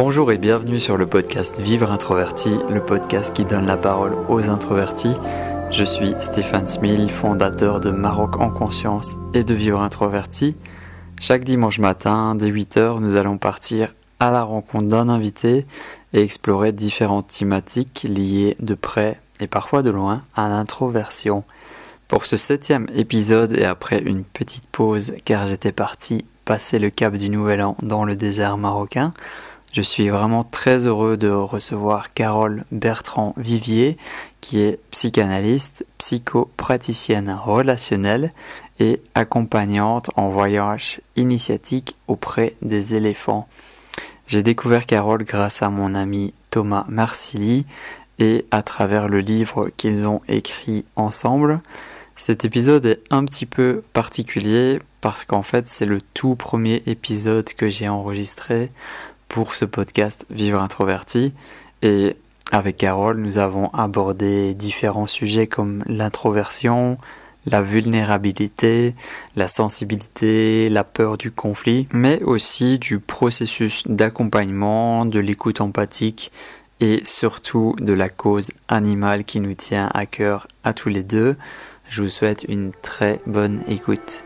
Bonjour et bienvenue sur le podcast Vivre Introverti, le podcast qui donne la parole aux introvertis. Je suis Stéphane Smil, fondateur de Maroc en conscience et de Vivre Introverti. Chaque dimanche matin, dès 8h, nous allons partir à la rencontre d'un invité et explorer différentes thématiques liées de près et parfois de loin à l'introversion. Pour ce septième épisode et après une petite pause car j'étais parti passer le cap du Nouvel An dans le désert marocain, je suis vraiment très heureux de recevoir Carole Bertrand Vivier qui est psychanalyste, psychopraticienne relationnelle et accompagnante en voyage initiatique auprès des éléphants. J'ai découvert Carole grâce à mon ami Thomas Marsili et à travers le livre qu'ils ont écrit ensemble. Cet épisode est un petit peu particulier parce qu'en fait c'est le tout premier épisode que j'ai enregistré pour ce podcast Vivre introverti et avec Carole nous avons abordé différents sujets comme l'introversion, la vulnérabilité, la sensibilité, la peur du conflit, mais aussi du processus d'accompagnement, de l'écoute empathique et surtout de la cause animale qui nous tient à cœur à tous les deux. Je vous souhaite une très bonne écoute.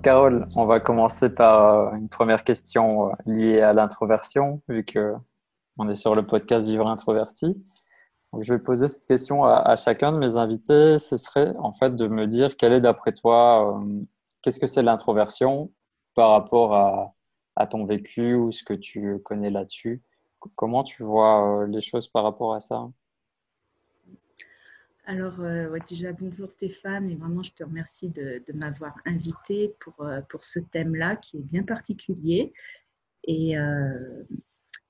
Donc Carole, on va commencer par euh, une première question euh, liée à l'introversion, vu que on est sur le podcast Vivre introverti je vais poser cette question à, chacun de mes invités. Ce serait en fait de me dire quelle est d'après toi, euh, qu'est-ce que c'est l'introversion par rapport à, ton vécu ou ce que tu connais là-dessus? Comment tu vois les choses par rapport à ça? Alors, euh, déjà, bonjour Stéphane, et vraiment, je te remercie de, m'avoir invité pour, pour ce thème-là qui est bien particulier. Et,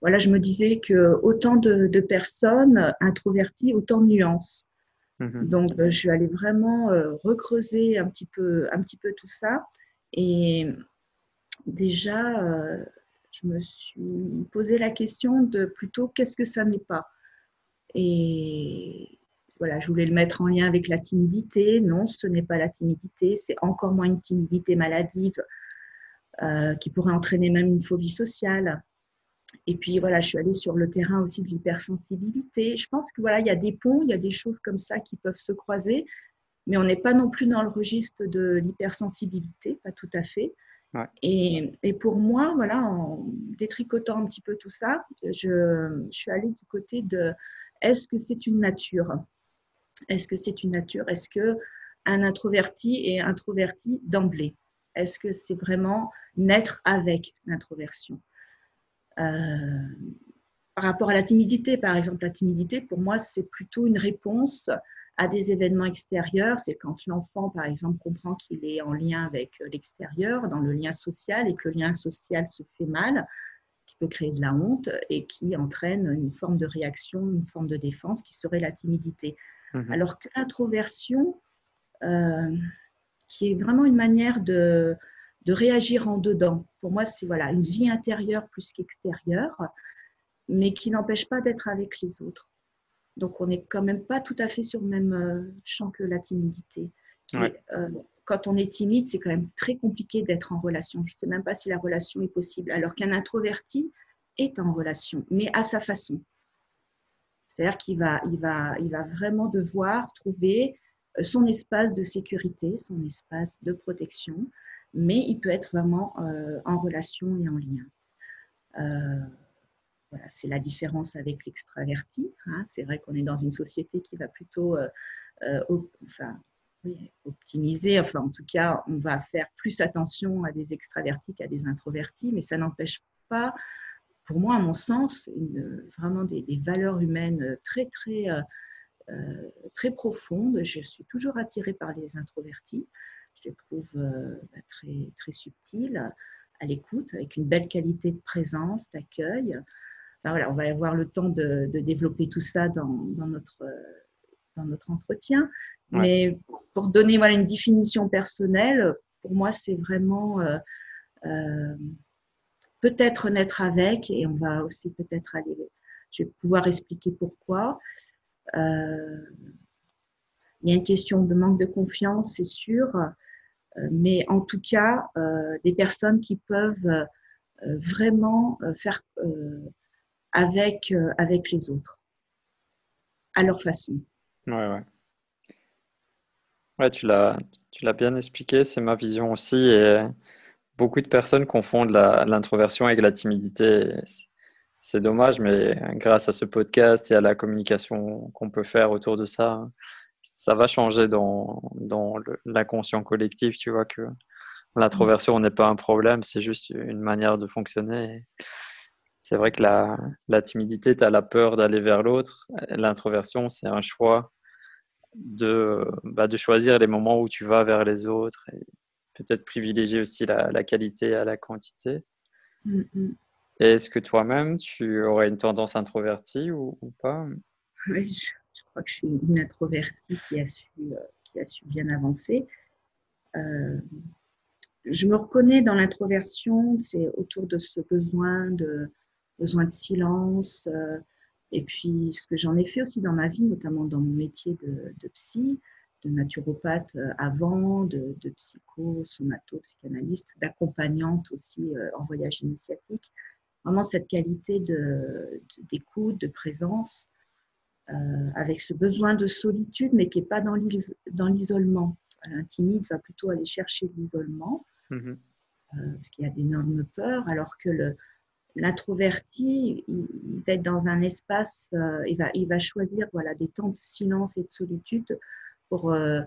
voilà, je me disais que autant de, personnes introverties, autant de nuances. Mhm. Donc, euh, je suis allée vraiment euh, recreuser un petit, peu, un petit peu tout ça. Et déjà, euh, je me suis posé la question de plutôt qu'est-ce que ça n'est pas? Et voilà, je voulais le mettre en lien avec la timidité. Non, ce n'est pas la timidité, c'est encore moins une timidité maladive qui pourrait entraîner même une phobie sociale. Et puis voilà, je suis allée sur le terrain aussi de l'hypersensibilité. Je pense que voilà, il y a des ponts, il y a des choses comme ça qui peuvent se croiser, mais on n'est pas non plus dans le registre de l'hypersensibilité, pas tout à fait. Et, et, pour moi, voilà, en détricotant un petit peu tout ça, je, je suis allée du côté de est-ce que c'est une nature? Est-ce que c'est une nature? Est-ce que un introverti est introverti d'emblée? Est-ce que c'est vraiment naître avec l'introversion? Euh, par rapport à la timidité, par exemple, la timidité, pour moi, c'est plutôt une réponse à des événements extérieurs. C'est quand l'enfant, par exemple, comprend qu'il est en lien avec l'extérieur, dans le lien social, et que le lien social se fait mal, qui peut créer de la honte et qui entraîne une forme de réaction, une forme de défense qui serait la timidité. Mhm. Alors que l'introversion, euh, qui est vraiment une manière de, de réagir en dedans. Pour moi, c'est voilà, une vie intérieure plus qu'extérieure, mais qui n'empêche pas d'être avec les autres. Donc, on n'est quand même pas tout à fait sur le même euh, champ que la timidité. Euh, quand on est timide, c'est quand même très compliqué d'être en relation. Je ne sais même pas si la relation est possible. Alors qu'un introverti est en relation, mais à sa façon. C'est-à-dire qu'il va, il va, il va vraiment devoir trouver euh, son espace de sécurité, son espace de protection, mais il peut être vraiment euh, en relation et en lien. Euh, voilà, c'est la différence avec l'extraverti. Hein. C'est vrai qu'on est dans une société qui va plutôt enfin, optimiser, enfin en tout cas, on va faire plus attention à des extravertis qu'à des introvertis, mais ça n'empêche pas, pour moi, à mon sens, une, vraiment des, des, valeurs humaines très, très, très profondes. Je suis toujours attirée par les introvertis je les trouve euh, bah, très, très subtiles, à l'écoute, avec une belle qualité de présence, d'accueil. voilà, on va avoir le temps de, développer tout ça dans, dans, notre, dans notre entretien. Mais pour donner voilà, une définition personnelle, pour moi, c'est vraiment euh, euh, peut-être naître avec, et on va aussi peut-être aller, je vais pouvoir expliquer pourquoi. Euh, il y a une question de manque de confiance, c'est sûr, euh, mais en tout cas, euh, des personnes qui peuvent vraiment faire avec, avec les autres, à leur façon. Ouais, ouais. Ouais, tu l'as, bien expliqué, c'est ma vision aussi. Et beaucoup de personnes confondent l'introversion avec la timidité. C'est dommage, mais grâce à ce podcast et à la communication qu'on peut faire autour de ça, ça va changer dans, l'inconscient collectif. Tu vois que l'introversion n'est pas un problème, c'est juste une manière de fonctionner. C'est vrai que la, timidité, tu as la peur d'aller vers l'autre. L'introversion, c'est un choix de, bah, de choisir les moments où tu vas vers les autres peut-être privilégier aussi la, la, qualité à la quantité. Mm-hmm. Est-ce que toi-même, tu aurais une tendance introvertie ou, pas? Oui, je, crois que je suis une introvertie qui a su, euh, qui a su bien avancer. Euh, je me reconnais dans l'introversion, c'est autour de ce besoin de, besoin de silence, euh, et puis, ce que j'en ai fait aussi dans ma vie, notamment dans mon métier de, psy, de naturopathe euh, avant, de, de psycho, somato, psychanalyste, d'accompagnante aussi euh, en voyage initiatique. Vraiment cette qualité d'écoute, de, présence, euh, avec ce besoin de solitude, mais qui n'est pas dans l'isolement. L'intimide va plutôt aller chercher l'isolement, mmh parce qu'il y a d'énormes peurs, alors que L'introverti, il, va être dans un espace, euh, il, va, il va choisir voilà, des temps de silence et de solitude pour, euh,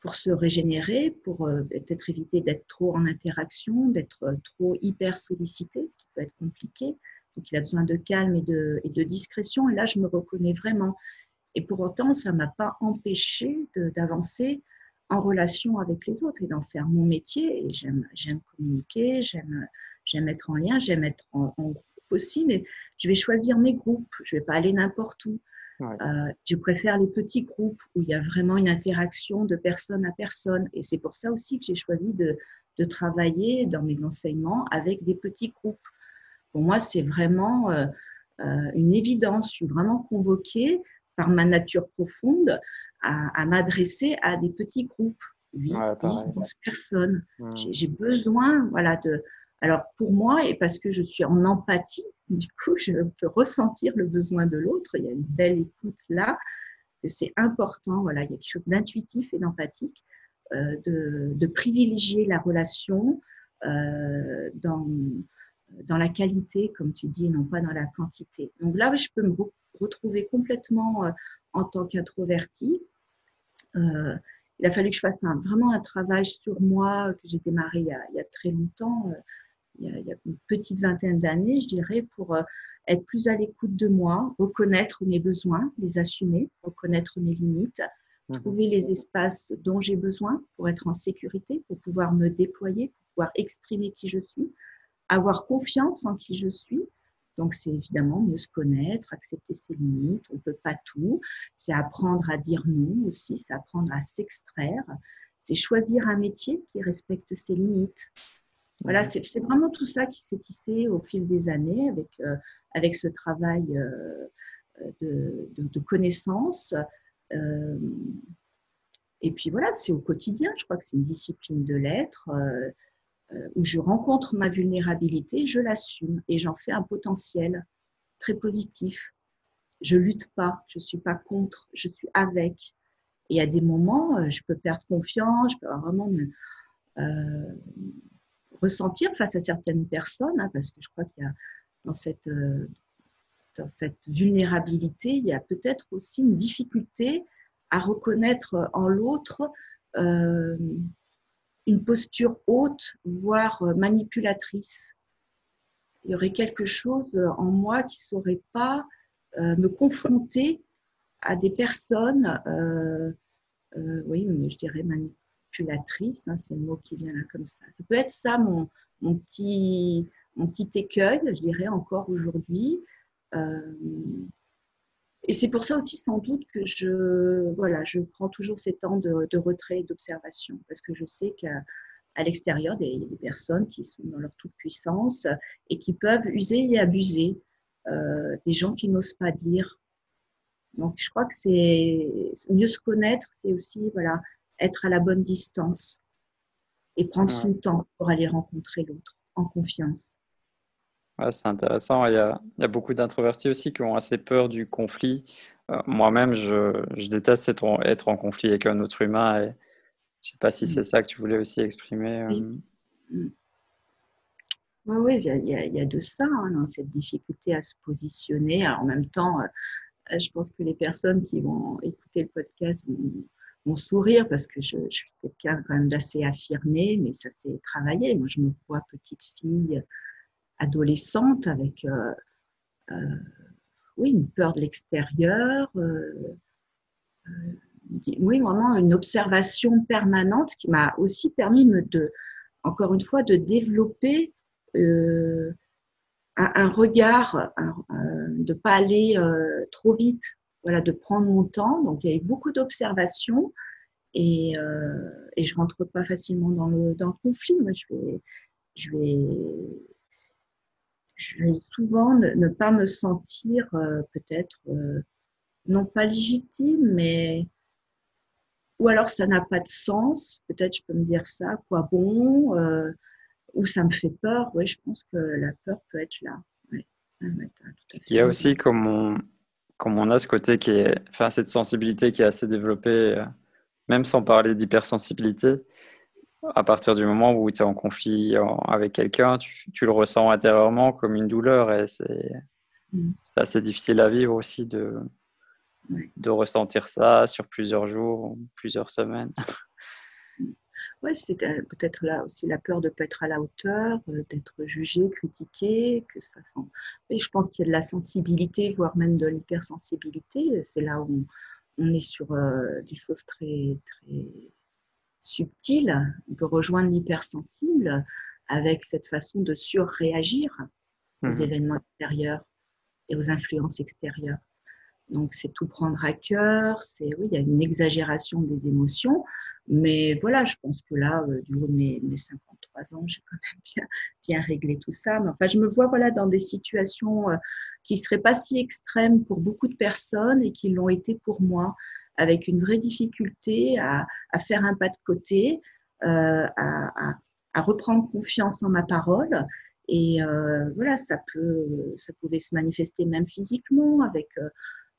pour se régénérer, pour euh, peut-être éviter d'être trop en interaction, d'être trop hyper sollicité, ce qui peut être compliqué. Donc il a besoin de calme et de, et de discrétion. Et là, je me reconnais vraiment. Et pour autant, ça ne m'a pas empêché d'avancer en relation avec les autres et d'en faire mon métier. Et j'aime communiquer, j'aime être en lien, j'aime être en, groupe aussi, mais je vais choisir mes groupes. Je ne vais pas aller n'importe où. Euh, je préfère les petits groupes où il y a vraiment une interaction de personne à personne. Et c'est pour ça aussi que j'ai choisi de, travailler dans mes enseignements avec des petits groupes. Pour moi, c'est vraiment euh, euh, une évidence. Je suis vraiment convoquée par ma nature profonde à, m'adresser à des petits groupes. 8, 10, 12 personnes. Mmh. J'ai besoin voilà, de, alors pour moi, et parce que je suis en empathie, du coup, je peux ressentir le besoin de l'autre. Il y a une belle écoute là. C'est important. Voilà, il y a quelque chose d'intuitif et d'empathique, euh, de, privilégier la relation euh, dans, la qualité, comme tu dis, non pas dans la quantité. Donc là, je peux me retrouver complètement euh, en tant qu'introvertie. il a fallu que je fasse vraiment un travail sur moi que j'ai démarré il y a très longtemps il y a, une petite vingtaine d'années, je dirais, pour euh, être plus à l'écoute de moi, reconnaître mes besoins, les assumer, reconnaître mes limites, mhm. trouver les espaces dont j'ai besoin pour être en sécurité, pour pouvoir me déployer, pour pouvoir exprimer qui je suis, avoir confiance en qui je suis. Donc, c'est évidemment mieux se connaître, accepter ses limites. On ne peut pas tout. C'est apprendre à dire non aussi, c'est apprendre à s'extraire. C'est choisir un métier qui respecte ses limites. Voilà, c'est vraiment tout ça qui s'est tissé au fil des années avec, euh, avec ce travail euh, de, de, connaissances. Euh, et puis voilà, c'est au quotidien, je crois que c'est une discipline de l'être où je rencontre ma vulnérabilité, je l'assume et j'en fais un potentiel très positif. Je lutte pas, je suis pas contre, je suis avec. Et à des moments, je peux perdre confiance, je peux vraiment me, ressentir face à certaines personnes, hein, parce que je crois qu'il y a dans cette, euh, dans cette vulnérabilité, il y a peut-être aussi une difficulté à reconnaître en l'autre euh, une posture haute, voire manipulatrice. Il y aurait quelque chose en moi qui ne saurait pas euh, me confronter à des personnes, oui, je dirais manipulatrices Hein, c'est le mot qui vient là comme ça. Ça peut être ça mon, petit, mon petit écueil, je dirais encore aujourd'hui. Euh, et c'est pour ça aussi sans doute que je, voilà, je prends toujours ces temps de, retrait et d'observation, parce que je sais qu'à à l'extérieur, des, des, personnes qui sont dans leur toute puissance et qui peuvent user et abuser euh, des gens qui n'osent pas dire. Donc, je crois que c'est mieux se connaître, c'est aussi voilà être à la bonne distance et prendre son temps pour aller rencontrer l'autre en confiance. Ouais, c'est intéressant. Il y, a, il y a beaucoup d'introvertis aussi qui ont assez peur du conflit. Euh, moi-même, je, je, déteste être, être, en conflit avec un autre humain. Et je ne sais pas si c'est mm. ça que tu voulais aussi exprimer. Oui, oui, oui il, y a, il, y a, de ça, hein, dans cette difficulté à se positionner. Alors, en même temps, euh, je pense que les personnes qui vont écouter le podcast vont sourire parce que je, suis quelqu'un quand même d'assez affirmé, mais ça s'est travaillé. Moi, je me vois petite fille adolescente avec euh, euh, oui, une peur de l'extérieur, euh, oui, vraiment une observation permanente qui m'a aussi permis de, encore une fois, de développer un, regard, de ne pas aller trop vite, voilà, de prendre mon temps. Donc, il y avait beaucoup d'observations et, et je rentre pas facilement dans le, dans le conflit. Moi, je vais, je vais je vais souvent ne, pas me sentir euh, peut-être euh, non pas légitime, mais ou alors ça n'a pas de sens. Peut-être je peux me dire ça, quoi bon, euh, ou ça me fait peur. Oui, je pense que la peur peut être là. Ouais. Il y a aussi comme on, comme on a ce côté qui est, enfin cette sensibilité qui est assez développée, même sans parler d'hypersensibilité à partir du moment où tu es en conflit avec quelqu'un, tu, le ressens intérieurement comme une douleur et mm. c'est assez difficile à vivre aussi de, de ressentir ça sur plusieurs jours, plusieurs semaines. Oui, c'est peut-être là aussi la peur de ne pas être à la hauteur, euh, d'être jugé, critiqué, que ça sent. Et je pense qu'il y a de la sensibilité, voire même de l'hypersensibilité. C'est là où on, est sur euh, des choses très, très subtil, on peut rejoindre l'hypersensible avec cette façon de surréagir aux mhm. événements extérieurs et aux influences extérieures. Donc, c'est tout prendre à cœur, c'est, oui, il y a une exagération des émotions, mais voilà, je pense que là, euh, du haut de mes, 53 ans, j'ai quand même bien, réglé tout ça. Mais enfin, je me vois, voilà, dans des situations euh, qui ne seraient pas si extrêmes pour beaucoup de personnes et qui l'ont été pour moi avec une vraie difficulté à, faire un pas de côté, euh, à, reprendre confiance en ma parole. Et voilà, ça peut, ça pouvait se manifester même physiquement avec,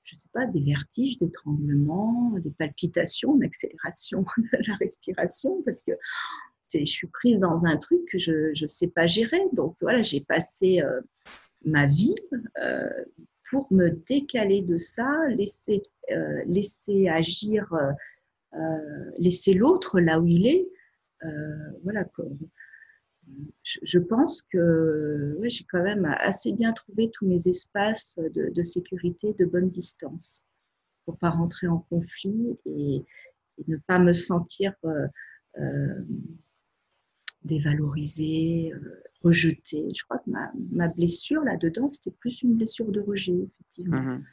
je ne sais pas, des vertiges, des tremblements, des palpitations, une accélération de la respiration, parce que je suis prise dans un truc que je ne sais pas gérer. Donc voilà, j'ai passé ma vie pour me décaler de ça, laisser, euh, laisser agir, euh, euh, laisser l'autre là où il est. voilà. Je, pense que j'ai quand même assez bien trouvé tous mes espaces de, sécurité de bonne distance pour pas rentrer en conflit et, ne pas me sentir dévalorisée, rejeté. Je crois que ma, blessure là-dedans, c'était plus une blessure de rejet, effectivement. Une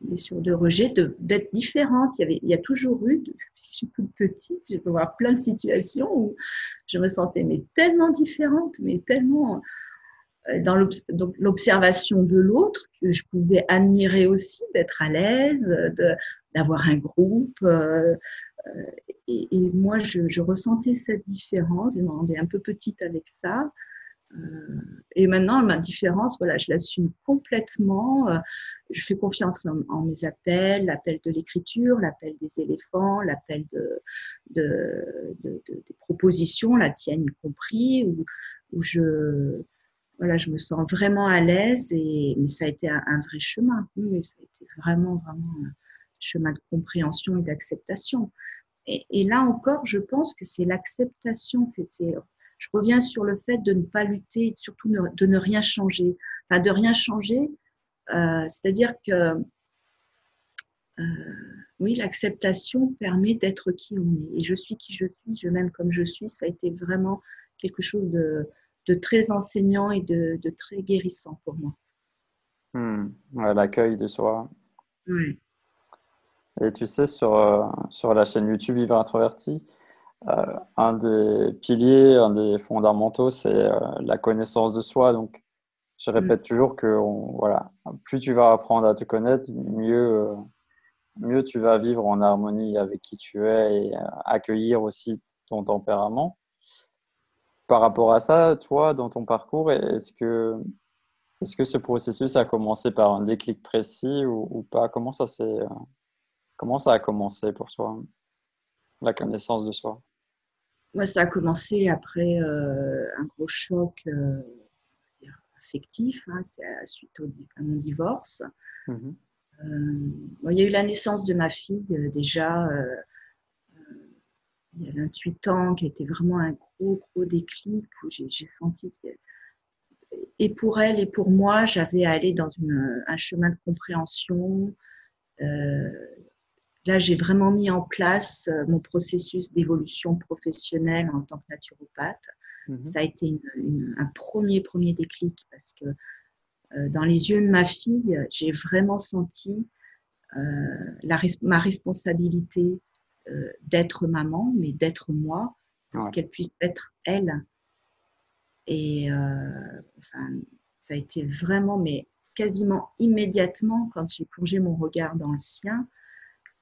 blessure de rejet, d'être différente. Il y, avait, il y a toujours eu, depuis que je suis toute petite, je peux voir plein de situations où je me sentais mais tellement différente, mais tellement euh, dans l'observation de l'autre que je pouvais admirer aussi, d'être à l'aise, d'avoir un groupe. Euh, euh, et, moi, je, ressentais cette différence. Je me rendais un peu petite avec ça. Et maintenant, ma différence, voilà, je l'assume complètement. Je fais confiance en, mes appels, l'appel de l'écriture, l'appel des éléphants, l'appel de, de, des propositions, la tienne compris, où, où, je, voilà, je me sens vraiment à l'aise. Et, mais ça a été un, vrai chemin. Oui, ça a été vraiment, vraiment un chemin de compréhension et d'acceptation. Et, là encore, je pense que c'est l'acceptation. C'est, je reviens sur le fait de ne pas lutter, surtout de ne rien changer. Enfin, de rien changer, euh, c'est-à-dire que euh, oui, l'acceptation permet d'être qui on est. Et je suis qui je suis, je m'aime comme je suis. Ça a été vraiment quelque chose de, très enseignant et de, très guérissant pour moi. Hmm. l'accueil de soi. Oui. Et tu sais, sur, euh, sur la chaîne YouTube Vivre Introverti, un des piliers, un des fondamentaux, c'est la connaissance de soi. Donc, je répète toujours que voilà, plus tu vas apprendre à te connaître, mieux, mieux tu vas vivre en harmonie avec qui tu es et accueillir aussi ton tempérament. Par rapport à ça, toi, dans ton parcours, est-ce que, est que ce processus a commencé par un déclic précis ou, pas? Comment ça, comment ça a commencé pour toi, la connaissance de soi? Moi, ça a commencé après euh, un gros choc euh, affectif, hein, c'est suite à mon divorce. Mmh euh, il y a eu la naissance de ma fille déjà il y a 28 ans, qui a été vraiment un gros, gros déclic où j'ai senti que, et pour elle et pour moi, j'avais à aller dans une, un chemin de compréhension. Euh, là, j'ai vraiment mis en place euh, mon processus d'évolution professionnelle en tant que naturopathe. Mhm. Ça a été un premier, premier déclic parce que euh, dans les yeux de ma fille, j'ai vraiment senti la, ma responsabilité euh, d'être maman, mais d'être moi, pour qu'elle puisse être elle. Et euh, enfin, ça a été vraiment, mais quasiment immédiatement, quand j'ai plongé mon regard dans le sien,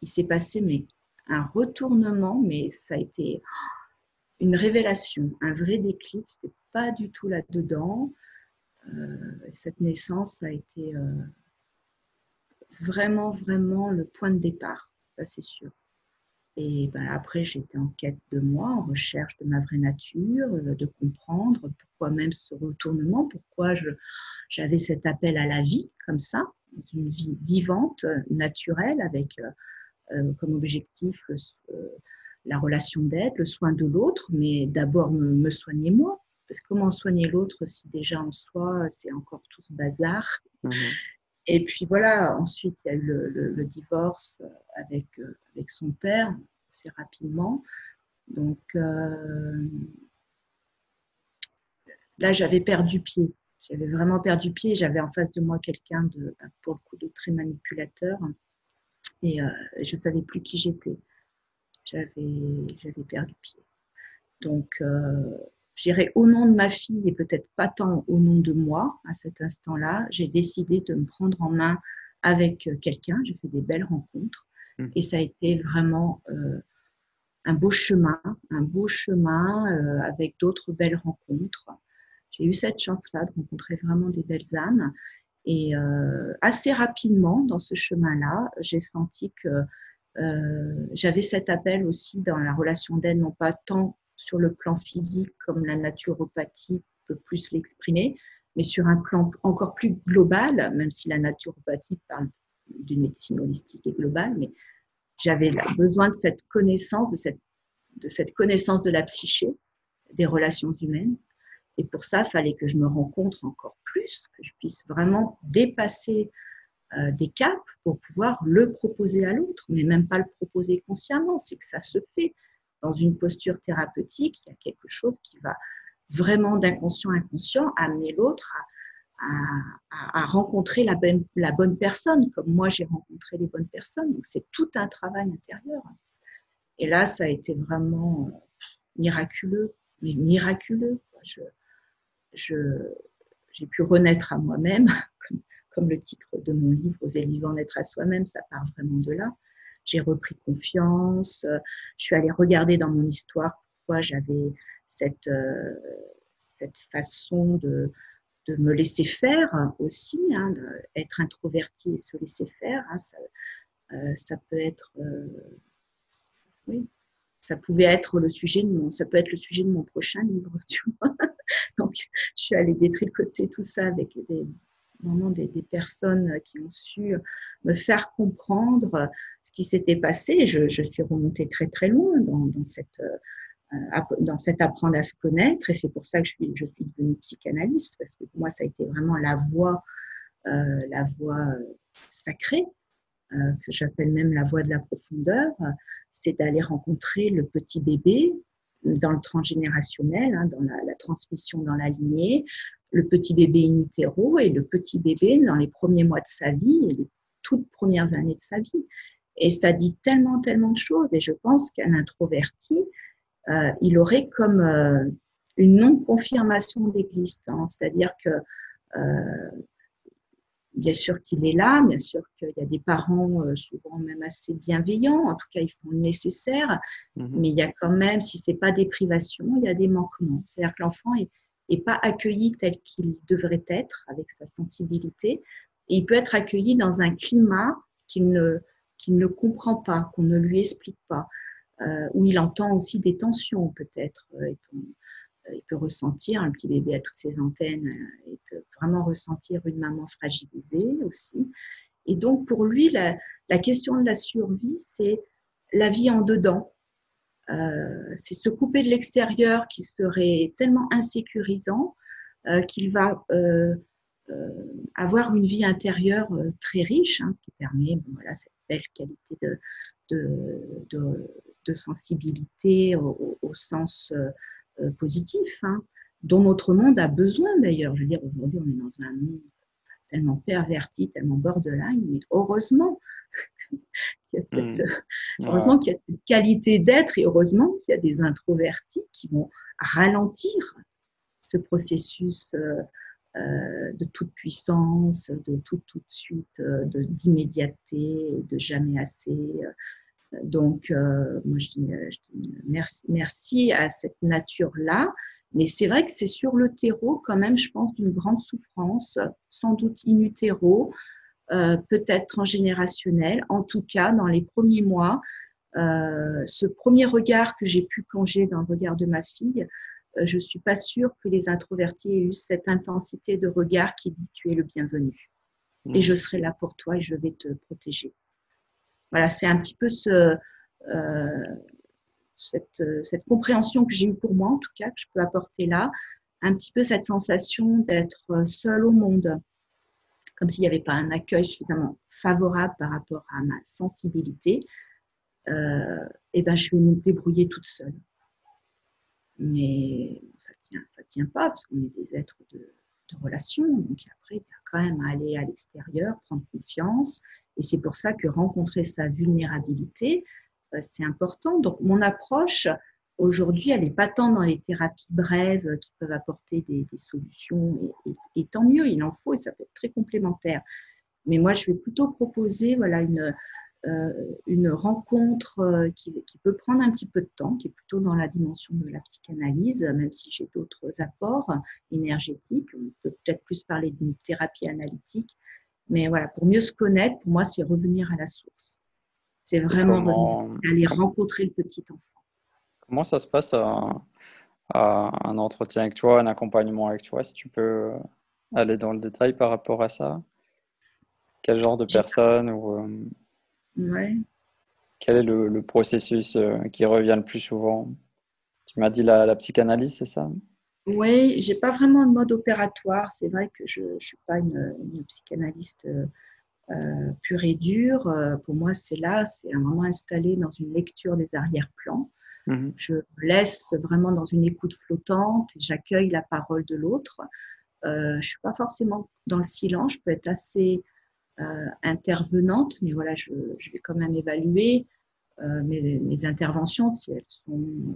il s'est passé mais, un retournement, mais ça a été une révélation, un vrai déclic. Je pas du tout là-dedans. Euh, cette naissance a été vraiment, vraiment le point de départ, ça c'est sûr. Et ben, après, j'étais en quête de moi, en recherche de ma vraie nature, euh, de comprendre pourquoi même ce retournement, pourquoi j'avais cet appel à la vie comme ça, une vie vivante, naturelle, avec euh, euh, comme objectif la relation d'aide, le soin de l'autre, mais d'abord me, soigner moi. comment soigner l'autre si déjà en soi, c'est encore tout ce bazar? Mmh et puis voilà, ensuite il y a eu le, divorce euh, avec, euh, avec son père, assez rapidement. Donc euh, là, j'avais perdu pied. J'avais vraiment perdu pied. J'avais en face de moi quelqu'un de, bah, pour le coup, de très manipulateur. Et je ne savais plus qui j'étais. J'avais perdu pied. Donc, j'irai au nom de ma fille et peut-être pas tant au nom de moi à cet instant-là, j'ai décidé de me prendre en main avec euh, quelqu'un. J'ai fait des belles rencontres mmh. et ça a été vraiment euh, un beau chemin, un beau chemin euh, avec d'autres belles rencontres. J'ai eu cette chance-là de rencontrer vraiment des belles âmes. Et assez rapidement, dans ce chemin-là, j'ai senti que j'avais cet appel aussi dans la relation d'aide, non pas tant sur le plan physique comme la naturopathie peut plus l'exprimer, mais sur un plan encore plus global, même si la naturopathie parle d'une médecine holistique et globale, mais j'avais besoin de cette connaissance, de cette, de cette connaissance de la psyché, des relations humaines. Et pour ça, il fallait que je me rencontre encore plus, que je puisse vraiment dépasser euh, des caps pour pouvoir le proposer à l'autre, mais même pas le proposer consciemment, c'est que ça se fait dans une posture thérapeutique, il y a quelque chose qui va vraiment d'inconscient inconscient amener l'autre à, rencontrer la bonne, la bonne personne, comme moi j'ai rencontré les bonnes personnes. Donc c'est tout un travail intérieur. Et là, ça a été vraiment miraculeux, mais miraculeux. J'ai pu renaître à moi-même, comme, le titre de mon livre, Oser vivant naître à soi-même, ça part vraiment de là j'ai repris confiance. Euh, je suis allée regarder dans mon histoire pourquoi j'avais cette, euh, cette façon de, de me laisser faire aussi, hein, être introverti et se laisser faire. Hein, ça, euh, ça, peut être, oui, ça pouvait être le sujet de mon, ça peut être le sujet de mon prochain livre. Donc, je suis allée détricoter tout ça avec des, vraiment des, personnes qui ont su me faire comprendre ce qui s'était passé. Je, suis remontée très très loin dans, cette euh, dans cet apprendre à se connaître et c'est pour ça que je suis, devenue psychanalyste parce que pour moi ça a été vraiment la voie euh, la voie sacrée euh, que j'appelle même la voie de la profondeur c'est d'aller rencontrer le petit bébé dans le transgénérationnel, hein, dans la, transmission dans la lignée, le petit bébé in utero et le petit bébé dans les premiers mois de sa vie et les toutes premières années de sa vie. Et ça dit tellement, tellement de choses. Et je pense qu'un introverti, euh, il aurait comme euh, une non-confirmation d'existence, c'est-à-dire que bien sûr qu'il est là, bien sûr qu'il y a des parents souvent même assez bienveillants, en tout cas ils font le nécessaire, mhm. mais il y a quand même, si c'est pas des privations, il y a des manquements. C'est-à-dire que l'enfant est, est pas accueilli tel qu'il devrait être avec sa sensibilité, et il peut être accueilli dans un climat qu'il ne, qu'il ne comprend pas, qu'on ne lui explique pas, euh, où il entend aussi des tensions peut-être. Euh, euh, il, peut ressentir, un petit bébé à toutes ses antennes, il peut vraiment ressentir une maman fragilisée aussi. Et donc pour lui, la, question de la survie, c'est la vie en dedans. Euh, c'est se couper de l'extérieur qui serait tellement insécurisant euh, qu'il va euh, euh, avoir une vie intérieure euh, très riche, hein, ce qui permet voilà, cette belle qualité de, sensibilité au, sens euh, positif, hein, dont notre monde a besoin d'ailleurs. Je veux dire, aujourd'hui, on est dans un monde tellement perverti, tellement borderline, mais heureusement qu'il y a cette, mmh. heureusement qu'il y a cette qualité d'être et heureusement qu'il y a des introvertis qui vont ralentir ce processus euh, de toute puissance, de tout tout de suite, euh, d'immédiateté, de, jamais assez. Donc, euh, moi, je dis, merci, merci à cette nature-là. Mais c'est vrai que c'est sur le terreau, quand même, je pense, d'une grande souffrance, sans doute in utero, peut-être transgénérationnelle. En tout cas, dans les premiers mois, ce premier regard que j'ai pu plonger dans le regard de ma fille, euh, je ne suis pas sûre que les introvertis aient eu cette intensité de regard qui dit tu es le bienvenu. Et je serai là pour toi et je vais te protéger. Voilà, c'est un petit peu ce, euh, cette, compréhension que j'ai eue pour moi, en tout cas, que je peux apporter là, un petit peu cette sensation d'être seul au monde, comme s'il n'y avait pas un accueil suffisamment favorable par rapport à ma sensibilité. Euh, et ben, je vais me débrouiller toute seule. Mais ça tient, ça tient pas parce qu'on est des êtres de, de relation. Donc après, il y a quand même à aller à l'extérieur, prendre confiance. Et c'est pour ça que rencontrer sa vulnérabilité, euh, c'est important. Donc mon approche aujourd'hui, elle n'est pas tant dans les thérapies brèves qui peuvent apporter des, solutions. Et, tant mieux, il en faut et ça peut être très complémentaire. Mais moi, je vais plutôt proposer voilà, une, euh, rencontre euh, qui, peut prendre un petit peu de temps, qui est plutôt dans la dimension de la psychanalyse, même si j'ai d'autres apports énergétiques. On peut peut-être plus parler d'une thérapie analytique. Mais voilà, pour mieux se connaître, pour moi, c'est revenir à la source. C'est vraiment aller rencontrer le petit enfant. Comment ça se passe à, un entretien avec toi, un accompagnement avec toi, si tu peux aller dans le détail par rapport à ça? Quel genre de personne ou, euh, quel est le, processus euh, qui revient le plus souvent? Tu m'as dit la, psychanalyse, c'est ça? Oui, j'ai pas vraiment de mode opératoire. C'est vrai que je ne suis pas une, psychanalyste euh, pure et dure. Euh, pour moi, c'est là, c'est un moment installé dans une lecture des arrière-plans. Mhm. Je me laisse vraiment dans une écoute flottante et j'accueille la parole de l'autre. je ne suis pas forcément dans le silence, je peux être assez euh, intervenante, mais voilà, je, vais quand même évaluer euh, mes, interventions si elles sont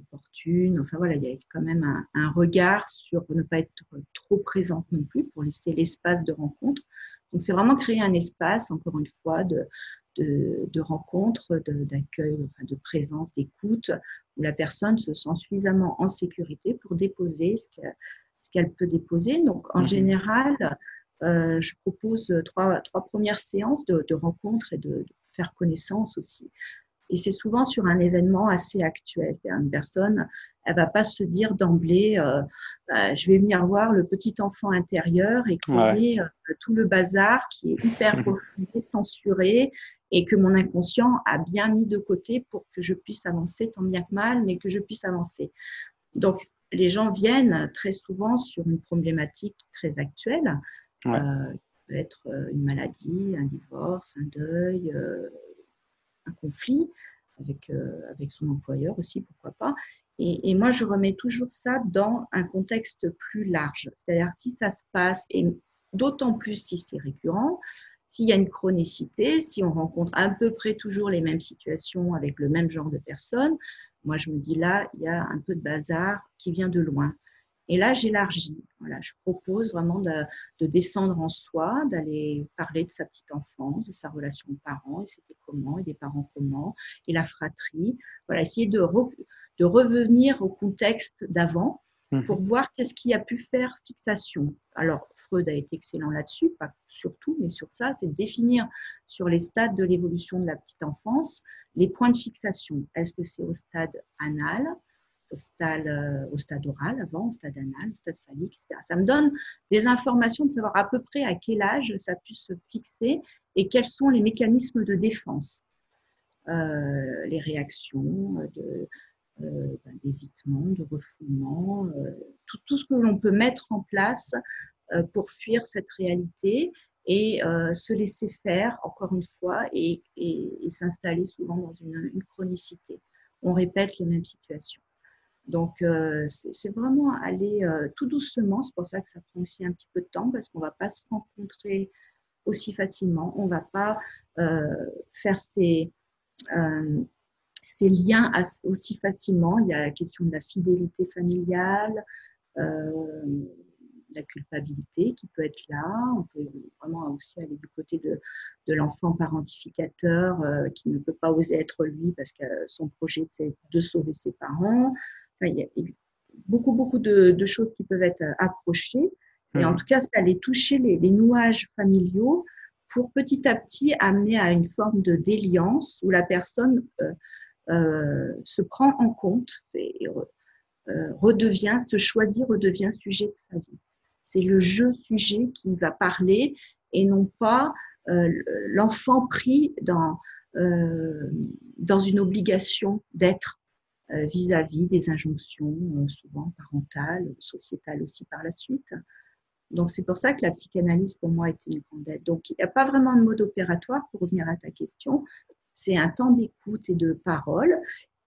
opportunes. Enfin voilà, il y a quand même un, regard sur ne pas être trop présente non plus pour laisser l'espace de rencontre. Donc c'est vraiment créer un espace, encore une fois, de, de, rencontre, d'accueil, enfin de présence, d'écoute, où la personne se sent suffisamment en sécurité pour déposer ce qu'elle peut déposer. Donc en mmh général, euh, je propose trois, trois premières séances de, de rencontres et de, faire connaissance aussi. Et c'est souvent sur un événement assez actuel. Une personne, elle va pas se dire d'emblée, euh, bah, je vais venir voir le petit enfant intérieur et causer euh, tout le bazar qui est hyper refouillé, censuré et que mon inconscient a bien mis de côté pour que je puisse avancer tant bien que mal, mais que je puisse avancer. Donc, les gens viennent très souvent sur une problématique très actuelle, Ouais. Euh, peut être une maladie, un divorce, un deuil, euh, un conflit avec, avec son employeur aussi, pourquoi pas. Et, et, moi, je remets toujours ça dans un contexte plus large. C'est-à-dire si ça se passe, et d'autant plus si c'est récurrent, s'il y a une chronicité, si on rencontre à peu près toujours les mêmes situations avec le même genre de personnes, moi je me dis là, il y a un peu de bazar qui vient de loin. Et là, j'élargis. Voilà, je propose vraiment de, descendre en soi, d'aller parler de sa petite enfance, de sa relation aux parents, et c'était comment, et des parents comment, et la fratrie. Voilà, essayer de, de revenir au contexte d'avant mhm. pour voir qu'est-ce qui a pu faire fixation. Alors, Freud a été excellent là-dessus, pas surtout, mais sur ça, c'est de définir sur les stades de l'évolution de la petite enfance les points de fixation. Est-ce que c'est au stade anal au stade, euh, au stade oral avant, au stade anal, au stade phallique, etc. Ça me donne des informations de savoir à peu près à quel âge ça pu se fixer et quels sont les mécanismes de défense, euh, les réactions de, euh, ben, d'évitement, de refoulement, tout, ce que l'on peut mettre en place pour fuir cette réalité et se laisser faire, encore une fois, et, s'installer souvent dans une chronicité. On répète les mêmes situations. Donc, euh, c'est vraiment aller euh, tout doucement. C'est pour ça que ça prend aussi un petit peu de temps parce qu'on ne va pas se rencontrer aussi facilement. On ne va pas euh, faire ces, liens aussi facilement. Il y a la question de la fidélité familiale, la culpabilité qui peut être là. On peut vraiment aussi aller du côté de, de l'enfant parentificateur qui ne peut pas oser être lui parce que son projet c'est de sauver ses parents il y a beaucoup, beaucoup de, choses qui peuvent être approchées. Et en hmm. tout cas, c'est aller toucher les, nouages familiaux pour petit à petit amener à une forme de déliance où la personne euh, euh, se prend en compte et euh, redevient, se choisit, redevient sujet de sa vie. C'est le jeu sujet qui va parler et non pas l'enfant pris dans, dans une obligation d'être euh, vis-à-vis des injonctions, euh, souvent parentales, sociétales aussi par la suite. Donc c'est pour ça que la psychanalyse pour moi était une grande aide. Donc il n'y a pas vraiment de mode opératoire pour revenir à ta question. C'est un temps d'écoute et de parole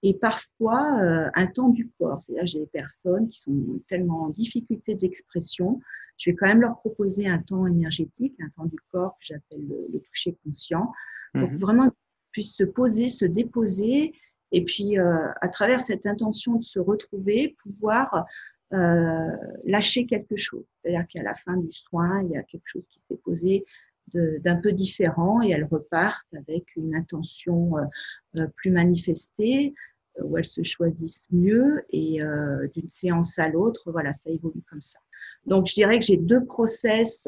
et parfois euh, un temps du corps. C'est-à-dire j'ai des personnes qui sont tellement en difficulté d'expression, je vais quand même leur proposer un temps énergétique, un temps du corps que j'appelle le, toucher conscient, pour mmh vraiment puissent se poser, se déposer et puis, euh, à travers cette intention de se retrouver, pouvoir euh, lâcher quelque chose. C'est-à-dire qu'à la fin du soin, il y a quelque chose qui s'est posé d'un peu différent et elles repartent avec une intention euh, plus manifestée où elles se choisissent mieux et d'une séance à l'autre, voilà, ça évolue comme ça. Donc, je dirais que j'ai deux process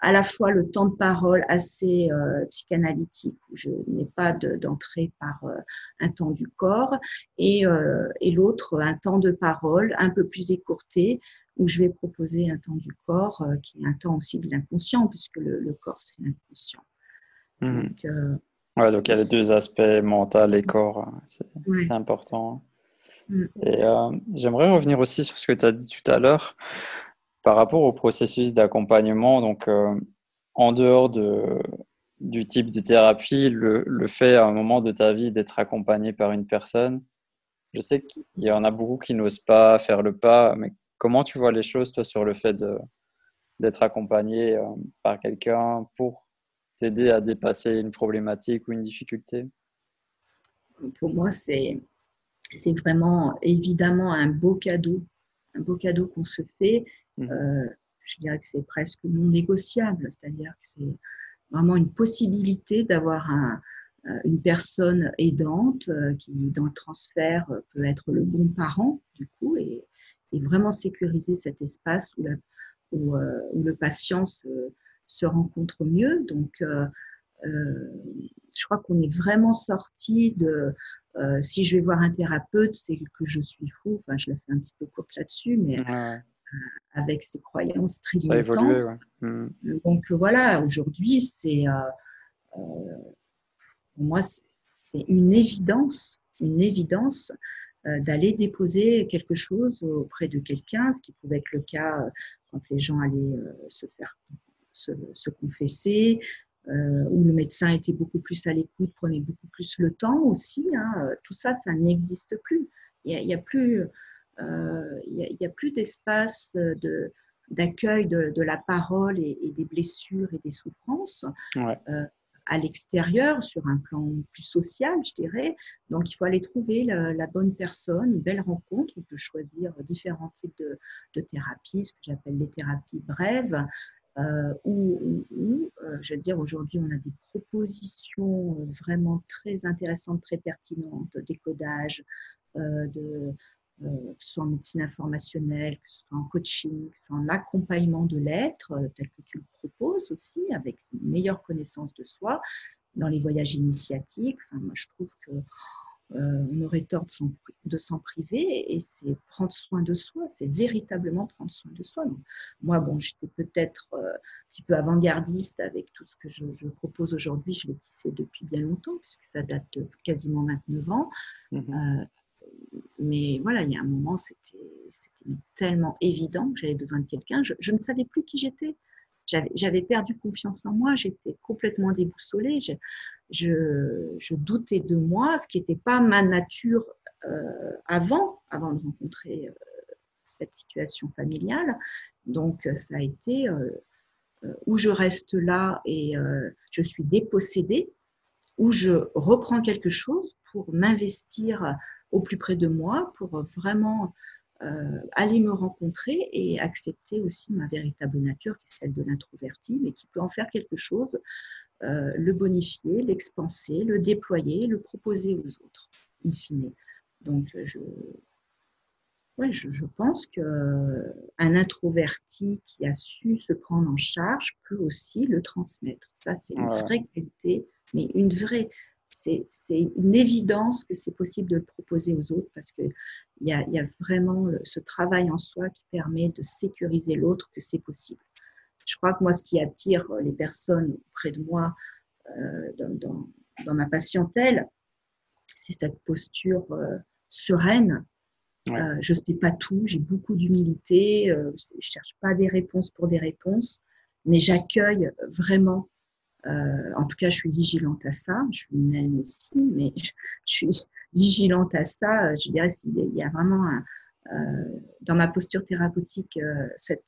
à la fois le temps de parole assez euh, psychanalytique, où je n'ai pas d'entrée par euh, un temps du corps, et, euh, et l'autre, un temps de parole un peu plus écourté, où je vais proposer un temps du corps, qui est un temps aussi de l'inconscient, puisque le, corps, c'est l'inconscient. Mmh. Donc, donc il y a les deux aspects, mental et corps, c'est important. Mmh. Et j'aimerais revenir aussi sur ce que tu as dit tout à l'heure par rapport au processus d'accompagnement, donc euh, en dehors de, du type de thérapie, le, le, fait à un moment de ta vie d'être accompagné par une personne, je sais qu'il y en a beaucoup qui n'osent pas faire le pas, mais comment tu vois les choses, toi, sur le fait d'être accompagné euh, par quelqu'un pour t'aider à dépasser une problématique ou une difficulté? Pour moi, c'est vraiment évidemment un beau cadeau, un beau cadeau qu'on se fait Mmh. Euh, je dirais que c'est presque non négociable, c'est-à-dire que c'est vraiment une possibilité d'avoir euh, une personne aidante euh, qui, dans le transfert, peut être le bon parent, du coup, et, vraiment sécuriser cet espace où, où, le patient se, rencontre mieux. Donc, je crois qu'on est vraiment sorti de si je vais voir un thérapeute, c'est que je suis fou. Enfin, je la fais un petit peu courte là-dessus, mais avec ses croyances très Ça évolué, hmm. Donc voilà, aujourd'hui, c'est euh, euh, pour moi, c'est une évidence, une évidence euh, d'aller déposer quelque chose auprès de quelqu'un, ce qui pouvait être le cas quand les gens allaient se faire se, confesser, où le médecin était beaucoup plus à l'écoute, prenait beaucoup plus le temps aussi. Hein, tout ça, ça n'existe plus. Il n'y a, a, plus euh, il n'y a, plus d'espace de, d'accueil de, la parole et, des blessures et des souffrances. Euh, à l'extérieur, sur un plan plus social, je dirais. Donc, il faut aller trouver la, bonne personne, une belle rencontre. On peut choisir différents types de, de thérapies, ce que j'appelle les thérapies brèves, euh, où, euh, je veux dire, aujourd'hui, on a des propositions vraiment très intéressantes, très pertinentes, décodage, euh, de, que ce soit en médecine informationnelle, que ce soit en coaching, en accompagnement de l'être, tel que tu le proposes aussi, avec une meilleure connaissance de soi, dans les voyages initiatiques. moi, je trouve que euh, on aurait tort de s'en priver et c'est prendre soin de soi, c'est véritablement prendre soin de soi. moi, bon, j'étais peut-être euh, un petit peu avant-gardiste avec tout ce que je, propose aujourd'hui, je l'ai tissé depuis bien longtemps puisque ça date de quasiment 29 ans. Euh, mais voilà, il y a un moment, c'était tellement évident que j'avais besoin de quelqu'un. Je, ne savais plus qui j'étais. J'avais perdu confiance en moi, j'étais complètement déboussolée je, doutais de moi, ce qui n'était pas ma nature euh, avant, avant de rencontrer euh, cette situation familiale. Donc, euh, ça a été où je reste là et je suis dépossédée, où je reprends quelque chose pour m'investir au plus près de moi, pour vraiment aller me rencontrer et accepter aussi ma véritable nature, qui est celle de l'introverti, mais qui peut en faire quelque chose euh, le bonifier, l'expanser, le déployer, le proposer aux autres, in fine. Donc, je, ouais, je, pense qu'un introverti qui a su se prendre en charge peut aussi le transmettre. Ça, c'est une vraie qualité, mais une vraie. C'est une évidence que c'est possible de le proposer aux autres parce qu'il y a, y a vraiment ce travail en soi qui permet de sécuriser l'autre que c'est possible je crois que moi, ce qui attire les personnes près de moi euh, dans, ma patientèle, c'est cette posture euh, sereine. Euh, je ne sais pas tout, j'ai beaucoup d'humilité, je ne cherche pas des réponses pour des réponses, mais j'accueille vraiment. En tout cas, je suis vigilante à ça. Je suis humaine aussi, mais je, suis vigilante à ça. Je dirais qu'il y a vraiment dans ma posture thérapeutique cette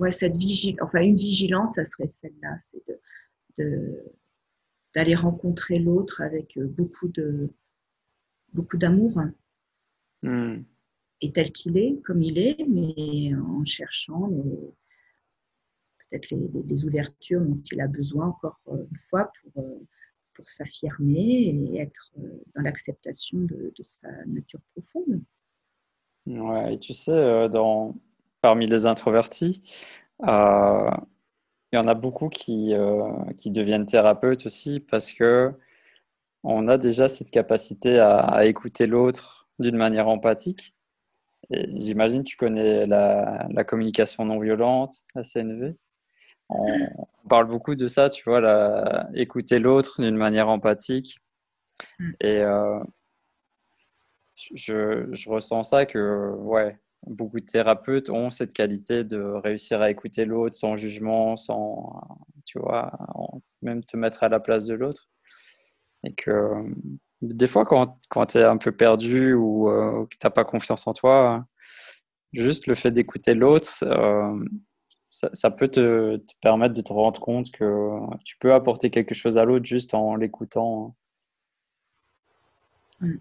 ouais, cette vigilance, enfin une vigilance, ça serait celle-là, c'est de, d'aller rencontrer l'autre avec euh, beaucoup de beaucoup d'amour hmm. et tel qu'il est, comme il est, mais en cherchant peut-être les, ouvertures dont il a besoin encore euh, une fois pour, euh, pour s'affirmer et être dans l'acceptation de, sa nature profonde. Ouais, et tu sais, dans, parmi les introvertis, euh, il y en a beaucoup qui, euh, qui deviennent thérapeutes aussi parce que on a déjà cette capacité à, écouter l'autre d'une manière empathique. J'imagine tu connais la, communication non violente, la CNV. On, parle beaucoup de ça, tu vois, la, écouter l'autre d'une manière empathique. Mm. Et euh, je, je, ressens ça que, ouais, beaucoup de thérapeutes ont cette qualité de réussir à écouter l'autre sans jugement, sans, tu vois, même te mettre à la place de l'autre. Et que des fois, quand, quand tu es un peu perdu ou euh, que tu n'as pas confiance en toi, juste le fait d'écouter l'autre, euh, ça, peut te, te, permettre de te rendre compte que tu peux apporter quelque chose à l'autre juste en l'écoutant. Mm.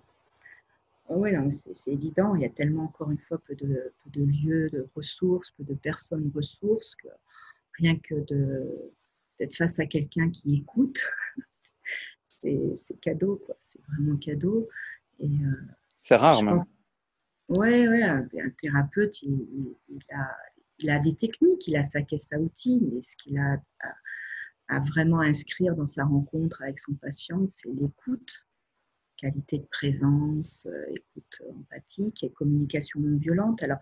Oui, c'est évident. Il y a tellement, encore une fois, peu de, de, lieux, de ressources, peu de personnes ressources, que rien que d'être face à quelqu'un qui écoute, c'est cadeau, C'est vraiment cadeau. Euh, c'est rare, même. Oui, ouais, un, thérapeute, il, a, il, a, des techniques, il a sa caisse à outils, mais ce qu'il a à vraiment inscrire dans sa rencontre avec son patient, c'est l'écoute qualité de présence, euh, écoute empathique et communication non violente. Alors,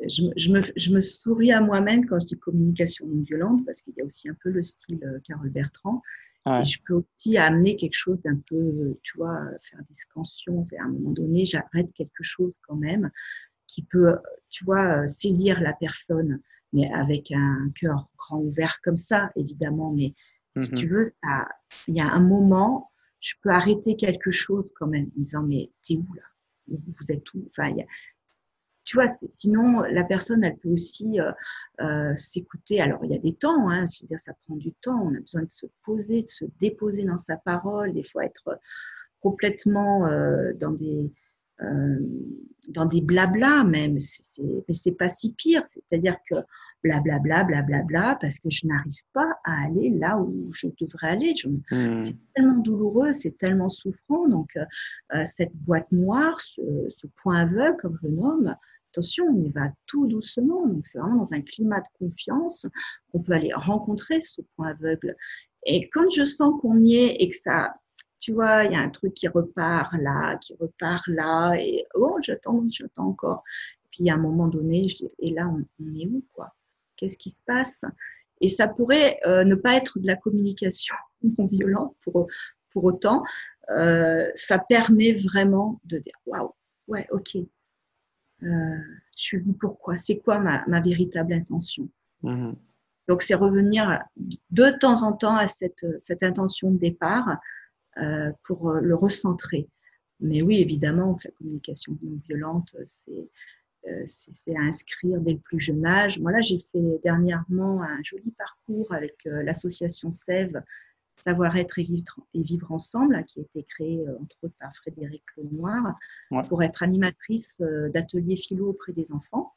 je, je, me, je me, souris à moi-même quand je dis communication non violente parce qu'il y a aussi un peu le style euh, Carole Bertrand. Et je peux aussi amener quelque chose d'un peu, tu vois, faire des scansions. À un moment donné, j'arrête quelque chose quand même qui peut, tu vois, saisir la personne, mais avec un cœur grand ouvert comme ça, évidemment. Mais si tu mm-hmm. veux, il y a un moment je peux arrêter quelque chose quand même en disant mais t'es où là? Vous êtes où? Enfin, tu vois, sinon, la personne, elle peut aussi euh, euh, s'écouter. Alors, il y a des temps, hein, dire, ça prend du temps. On a besoin de se poser, de se déposer dans sa parole, des fois être complètement euh, dans des dans des blablas même. mais c'est pas si pire. C'est-à-dire que blablabla, blablabla, parce que je n'arrive pas à aller là où je devrais aller. Hmm. C'est tellement douloureux, c'est tellement souffrant. Donc, euh, cette boîte noire, ce, point aveugle, comme je le nomme, attention, on y va tout doucement. Donc, c'est vraiment dans un climat de confiance qu'on peut aller rencontrer ce point aveugle. Et quand je sens qu'on y est et que ça, tu vois, il y a un truc qui repart là, qui repart là, et oh, j'attends, j'attends encore. Puis à un moment donné, je dis, et là, on, on est où, quoi? Qu'est-ce qui se passe? Et ça pourrait euh, ne pas être de la communication non violente pour, pour autant. Euh, ça permet vraiment de dire waouh, ouais, ok, euh, je suis vous pourquoi C'est quoi ma, ma, véritable intention? Mmh. Donc, c'est revenir de temps en temps à cette, cette intention de départ pour le recentrer. Mais oui, évidemment, la communication non violente, c'est euh, à inscrire dès le plus jeune âge. Moi, là, j'ai fait dernièrement un joli parcours avec euh, l'association SEV, Savoir-être et vivre, ensemble, qui a été créée euh, entre autres par Frédéric Lenoir, pour être animatrice d'ateliers philo auprès des enfants.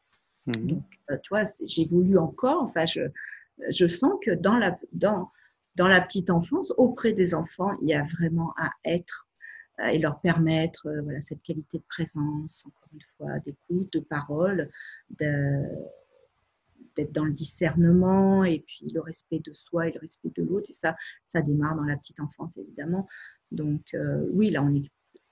Mhm. Donc, tu vois, j'évolue encore. Enfin, je, je sens que dans la, dans, dans la petite enfance, auprès des enfants, il y a vraiment à être euh, et leur permettre euh, cette qualité de présence, encore une fois, d'écoute, de parole, d'être dans le discernement et puis le respect de soi et le respect de l'autre. Et ça, ça démarre dans la petite enfance, évidemment. Donc, euh, oui, là, on est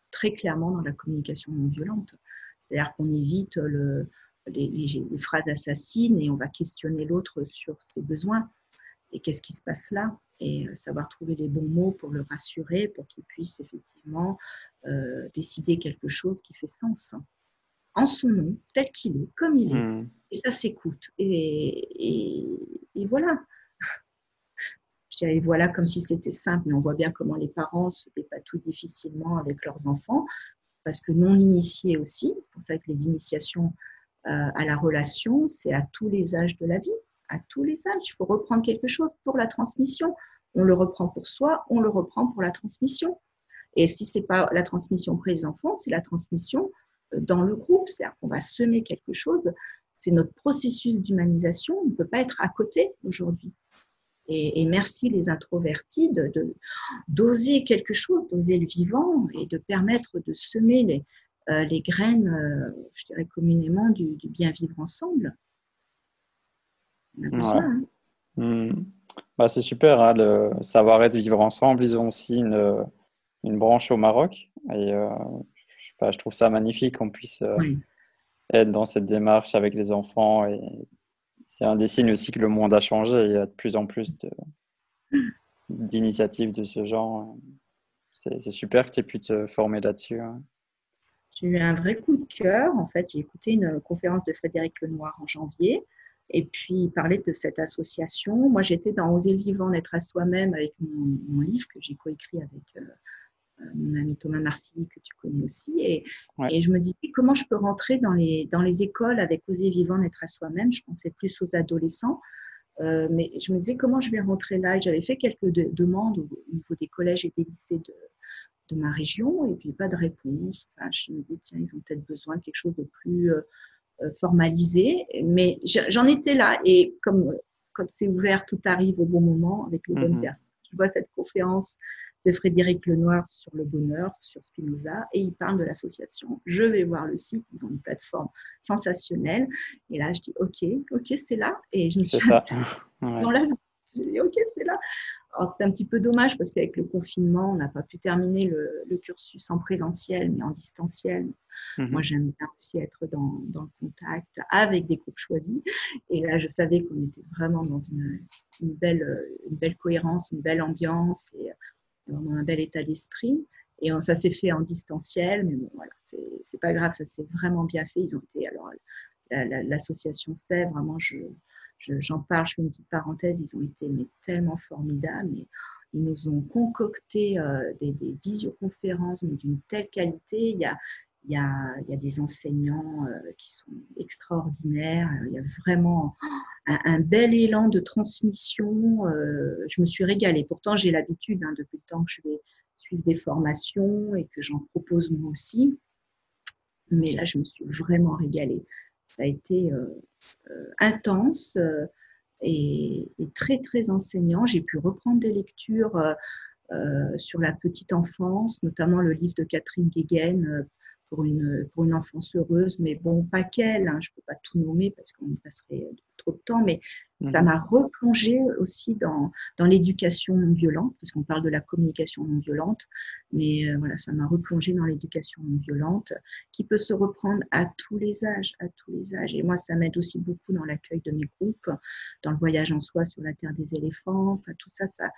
très clairement dans la communication non violente. C'est-à-dire qu'on évite le, les, les, phrases assassines et on va questionner l'autre sur ses besoins. Et qu'est-ce qui se passe là? Et euh, savoir trouver les bons mots pour le rassurer, pour qu'il puisse effectivement euh, décider quelque chose qui fait sens en son nom, tel qu'il est, comme il est. Hmm. Et ça s'écoute. Et, et, voilà. Et voilà comme si c'était simple, mais on voit bien comment les parents se tout difficilement avec leurs enfants, parce que non initiés aussi. C'est pour ça que les initiations euh, à la relation, c'est à tous les âges de la vie à tous les âges. Il faut reprendre quelque chose pour la transmission. On le reprend pour soi, on le reprend pour la transmission. Et si ce n'est pas la transmission pour les enfants, c'est la transmission euh, dans le groupe. C'est-à-dire qu'on va semer quelque chose. C'est notre processus d'humanisation. On ne peut pas être à côté aujourd'hui. Et, merci les introvertis d'oser de, quelque chose, d'oser le vivant et de permettre de semer les, euh, graines, euh, je dirais communément, du bien vivre ensemble. Hein. Hmm. Bah, c'est super, hein, le savoir-être vivre ensemble. Ils ont aussi une, une branche au Maroc. Et euh, je, trouve ça magnifique qu'on puisse euh, être dans cette démarche avec les enfants. Et c'est un des signes aussi que le monde a changé. Il y a de plus en plus d'initiatives de, ce genre. C'est super que tu aies pu te former là-dessus. Hein. J'ai eu un vrai coup de cœur. En fait, j'ai écouté une conférence de Frédéric Lenoir en janvier et puis parler de cette association. Moi, j'étais dans Oser vivant, d'être à soi-même avec mon, livre que j'ai coécrit avec euh, euh, mon ami Thomas Marcilly, que tu connais aussi. Et, et, je me disais comment je peux rentrer dans les, dans les écoles avec Oser vivant, d'être à soi-même? Je pensais plus aux adolescents. Euh, mais je me disais comment je vais rentrer là? J'avais fait quelques demandes au, niveau des collèges et des lycées de, de ma région et puis pas de réponse. Enfin, je me dis, tiens, ils ont peut-être besoin de quelque chose de plus euh, formalisé, mais j'en étais là. Et comme quand c'est ouvert, tout arrive au bon moment avec les bonnes mhm. personnes. Je vois cette conférence de Frédéric Lenoir sur le bonheur, sur Spinoza, et il parle de l'association. Je vais voir le site, ils ont une plateforme sensationnelle. Et là, je dis, OK, OK, c'est là. Et je me suis ça. OK, c'est là. C'est un petit peu dommage parce qu'avec le confinement, on n'a pas pu terminer le, cursus en présentiel, mais en distanciel. Mhm. Moi, j'aime bien aussi être dans, dans, le contact avec des groupes choisis. Et là, je savais qu'on était vraiment dans une, une, belle, une belle cohérence, une belle ambiance et vraiment un bel état d'esprit. Et ça s'est fait en distanciel, mais bon, voilà, c'est pas grave, ça s'est vraiment bien fait. Ils ont été, alors, l'association la, vraiment, je, j'en parle, je fais une petite parenthèse, ils ont été tellement formidables. Ils nous ont concocté euh, des, visioconférences d'une telle qualité. Il y a, des enseignants qui sont extraordinaires. Il y a vraiment un, bel élan de transmission. je me suis régalée. Pourtant, j'ai l'habitude, hein, depuis le temps que je vais suivre des formations et que j'en propose moi aussi. Mais là, je me suis vraiment régalée. Ça a été intense et, très, très enseignant. J'ai pu reprendre des lectures euh, euh, sur la petite enfance, notamment le livre de Catherine Guéguen euh, pour une, pour une enfance heureuse, mais bon, pas qu'elle, hein, je ne peux pas tout nommer parce qu'on y passerait trop de temps, mais ça mhm. m'a replongé aussi dans, dans l'éducation non violente, parce qu'on parle de la communication non violente, mais euh, voilà, ça m'a replongé dans l'éducation non violente, qui peut se reprendre à tous les âges, à tous les âges. Et moi, ça m'aide aussi beaucoup dans l'accueil de mes groupes, dans le voyage en soi sur la terre des éléphants, enfin tout ça, ça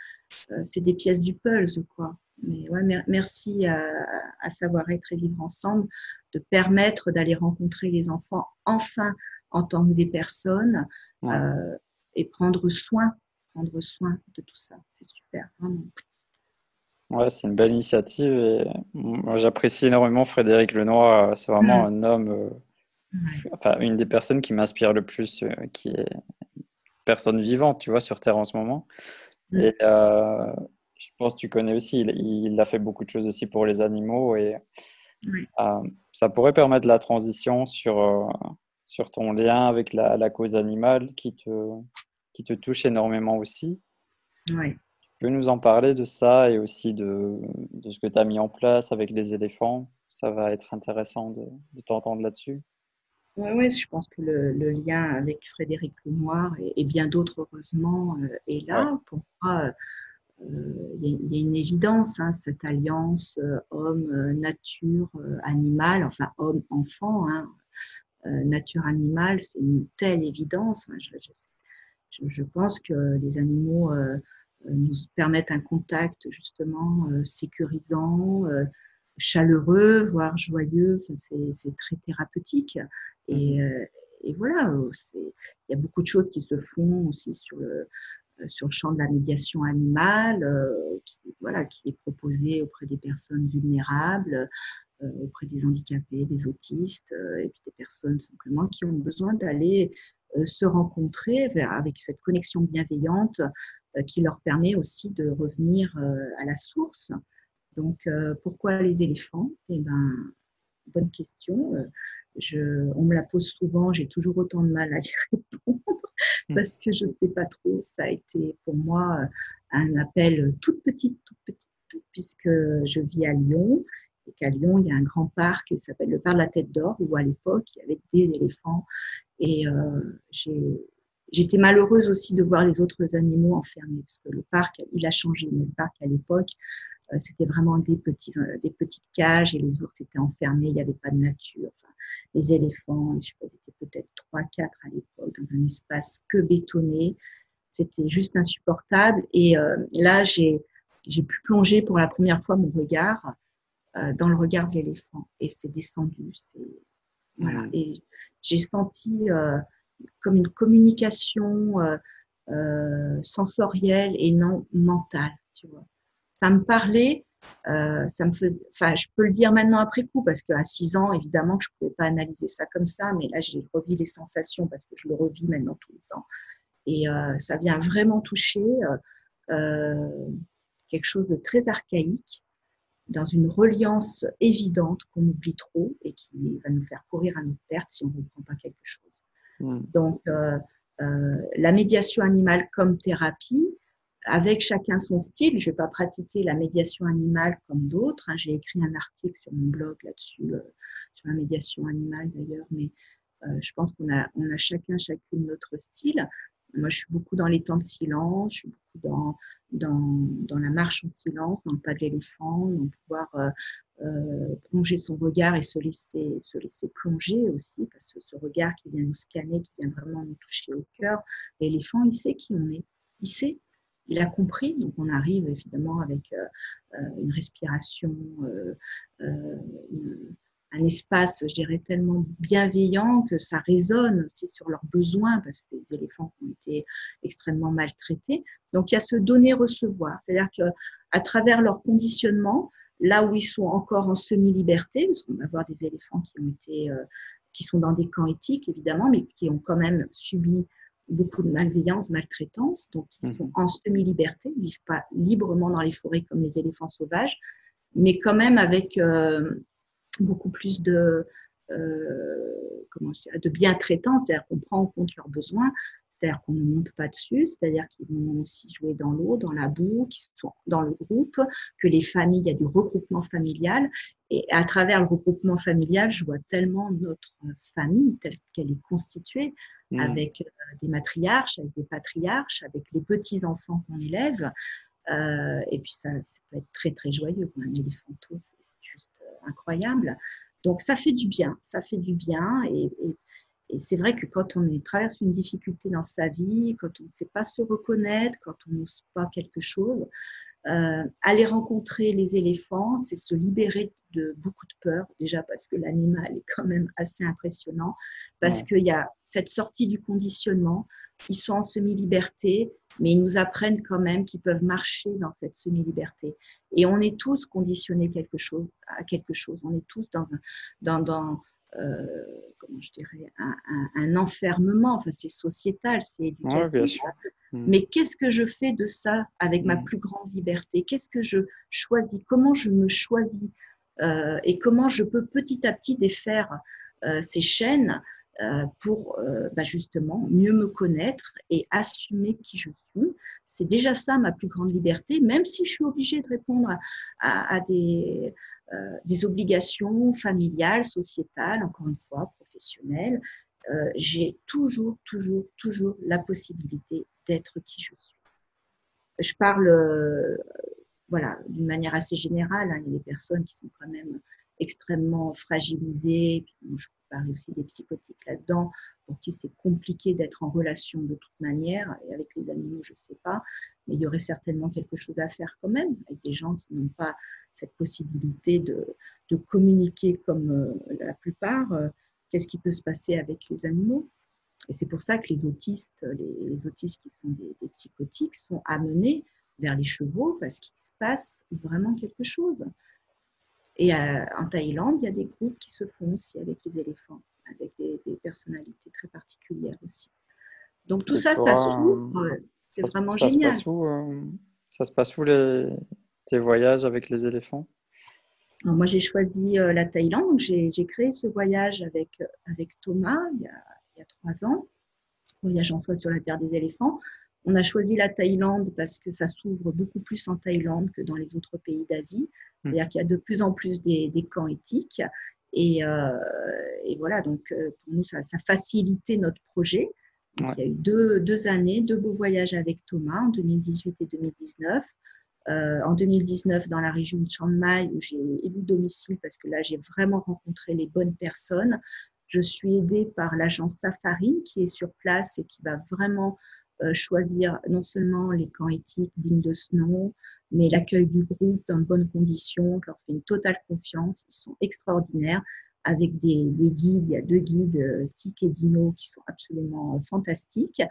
euh, c'est des pièces du puzzle, quoi. Mais ouais, merci à, à Savoir être et vivre ensemble de permettre d'aller rencontrer les enfants enfin en tant que des personnes euh, et prendre soin, prendre soin de tout ça. C'est super, vraiment. Ouais, c'est une belle initiative et j'apprécie énormément Frédéric Lenoir. C'est vraiment un homme, euh, enfin une des personnes qui m'inspire le plus, euh, qui est personne vivante, tu vois, sur Terre en ce moment. Et je pense que tu connais aussi, il, a fait beaucoup de choses aussi pour les animaux et ça pourrait permettre la transition sur sur ton lien avec la, cause animale qui te, qui te touche énormément aussi. Oui. Tu peux nous en parler de ça et aussi de, de ce que tu as mis en place avec les éléphants Ça va être intéressant de, de t'entendre là-dessus. Oui, ouais, je pense que le, le, lien avec Frédéric Lenoir et, et bien d'autres, heureusement, euh, est là. Pour moi, euh, il y, a une évidence, hein, cette alliance euh, homme-nature, animal, enfin homme-enfant. Hein, euh, c'est une telle évidence. Je, pense que les animaux euh, nous permettent un contact justement euh, sécurisant, chaleureux, voire joyeux. c'est très thérapeutique. Et, et voilà, il y a beaucoup de choses qui se font aussi sur le, sur le champ de la médiation animale, qui, voilà, qui est proposée auprès des personnes vulnérables, euh, auprès des handicapés, des autistes euh, et puis des personnes simplement qui ont besoin d'aller euh, se rencontrer avec cette connexion bienveillante qui leur permet aussi de revenir à la source. Donc, pourquoi les éléphants? Eh ben, bonne question. Je, on me la pose souvent, j'ai toujours autant de mal à y répondre mmh. parce que je ne sais pas trop. Ça a été pour moi un appel toute petite, toute petite, puisque je vis à Lyon et qu'à Lyon, il y a un grand parc qui s'appelle le parc de la Tête d'Or, où à l'époque, il y avait des éléphants. Et euh, j'étais malheureuse aussi de voir les autres animaux enfermés, parce que le parc, il a changé. Mais le parc, à l'époque, euh, c'était vraiment des, petits, euh, des petites cages et les ours étaient enfermés, il n'y avait pas de nature. Enfin, les éléphants, je sais pas, étaient peut-être 3-4 à l'époque, dans un espace que bétonné. C'était juste insupportable. Et là, j'ai pu plonger pour la première fois mon regard euh, dans le regard de l'éléphant. Et c'est descendu. Voilà. Mm. Et j'ai senti euh, comme une communication euh, sensorielle et non mentale. Ça me parlait. ça me faisait, enfin, je peux le dire maintenant après coup parce qu'à 6 ans, évidemment, je ne pouvais pas analyser ça comme ça, mais là, j'ai revis les sensations parce que je le revis maintenant tous les ans. Et ça vient vraiment toucher quelque chose de très archaïque dans une reliance évidente qu'on oublie trop et qui va nous faire courir à notre perte si on ne reprend pas quelque chose. Hmm. Donc, euh, euh, la médiation animale comme thérapie, avec chacun son style. Je ne vais pas pratiquer la médiation animale comme d'autres. Hein. J'ai écrit un article sur mon blog là-dessus, euh, sur la médiation animale d'ailleurs, mais je pense qu'on a, chacun, chacune notre style. Moi, je suis beaucoup dans les temps de silence, je suis beaucoup dans, dans, la marche en silence, dans le pas de l'éléphant, dans pouvoir euh, plonger son regard et se laisser, se laisser plonger aussi, parce que ce regard qui vient nous scanner, qui vient vraiment nous toucher au cœur, l'éléphant, il sait qui on est, il sait, il a compris, donc on arrive évidemment avec euh, une respiration, un espace, je dirais, tellement bienveillant que ça résonne aussi sur leurs besoins, parce que les éléphants ont été extrêmement maltraités. Donc, il y a ce donner-recevoir, c'est-à-dire qu'à travers leur conditionnement, là où ils sont encore en semi-liberté, parce qu'on va voir des éléphants qui ont été, qui sont dans des camps éthiques évidemment, mais qui ont quand même subi beaucoup de malveillance, maltraitance, donc ils sont mhm. en semi-liberté, ne vivent pas librement dans les forêts comme les éléphants sauvages, mais quand même avec beaucoup plus de, euh, comment de bien-traitance, c'est-à-dire qu'on prend en compte leurs besoins, c'est-à-dire qu'on ne monte pas dessus, c'est-à-dire qu'ils vont aussi jouer dans l'eau, dans la boue, qu'ils sont dans le groupe, que les familles, il y a du regroupement familial. Et à travers le regroupement familial, je vois tellement notre famille telle qu'elle est constituée, mmh. avec euh, des matriarches, avec des patriarches, avec les petits-enfants qu'on élève. Euh, et puis ça, ça, peut être très, très joyeux. Un éléphanto, c'est juste incroyable. Donc ça fait du bien, ça fait du bien. Et, c'est vrai que quand on traverse une difficulté dans sa vie, quand on ne sait pas se reconnaître, quand on n'ose pas quelque chose, euh, aller rencontrer les éléphants, c'est se libérer de beaucoup de peur, déjà parce que l'animal est quand même assez impressionnant, parce qu'il y a cette sortie du conditionnement, ils sont en semi-liberté, mais ils nous apprennent quand même qu'ils peuvent marcher dans cette semi-liberté. Et on est tous conditionnés quelque chose, à quelque chose. On est tous dans un, dans, dans comment je dirais, un, un, enfermement. Enfin, c'est sociétal, c'est éducatif. Mm. Mais qu'est-ce que je fais de ça avec ma mm. plus grande liberté? Qu'est-ce que je choisis? Comment je me choisis euh, Et comment je peux petit à petit défaire euh, ces chaînes euh, pour euh, bah, justement mieux me connaître et assumer qui je suis. C'est déjà ça ma plus grande liberté, même si je suis obligée de répondre à, des, euh, des, obligations familiales, sociétales, encore une fois, professionnelles. J'ai toujours, toujours, toujours la possibilité d'être qui je suis. Je parle voilà, d'une manière assez générale. Hein. il y a des personnes qui sont quand même extrêmement fragilisées. je parler aussi des psychotiques là-dedans, pour qui c'est compliqué d'être en relation de toute manière. Et avec les animaux, je ne sais pas. Mais il y aurait certainement quelque chose à faire quand même, avec des gens qui n'ont pas cette possibilité de, de communiquer comme euh, la plupart. Euh, qu'est-ce qui peut se passer avec les animaux Et c'est pour ça que les autistes, les, autistes qui sont des psychotiques, sont amenés vers les chevaux parce qu'il se passe vraiment quelque chose. Et euh, en Thaïlande, il y a des groupes qui se font aussi avec les éléphants, avec des, personnalités très particulières aussi. Donc tout ça, ça s'ouvre. C'est vraiment ça génial. Se passe où, euh, ça se passe où les, tes voyages avec les éléphants? Moi, j'ai choisi euh, la Thaïlande. Donc j'ai créé ce voyage avec, avec Thomas il y, a, il y a trois ans. Voyage en soi sur la terre des éléphants. On a choisi la Thaïlande parce que ça s'ouvre beaucoup plus en Thaïlande que dans les autres pays d'Asie. Hmm. C'est-à-dire qu'il y a de plus en plus des, camps éthiques. Et, euh, voilà, donc euh, pour nous, ça, a facilité notre projet. Il y a eu deux, années, deux beaux voyages avec Thomas en 2018 et 2019. Euh, en 2019, dans la région de Chiang Mai, où j'ai élu domicile parce que là, j'ai vraiment rencontré les bonnes personnes. Je suis aidée par l'agence Safari qui est sur place et qui va vraiment choisir non seulement les camps éthiques dignes de ce nom, mais l'accueil du groupe dans de bonnes conditions. Je leur fais une totale confiance. Ils sont extraordinaires avec des, guides. Il y a deux guides, euh, Tic et Dino, qui sont absolument fantastiques.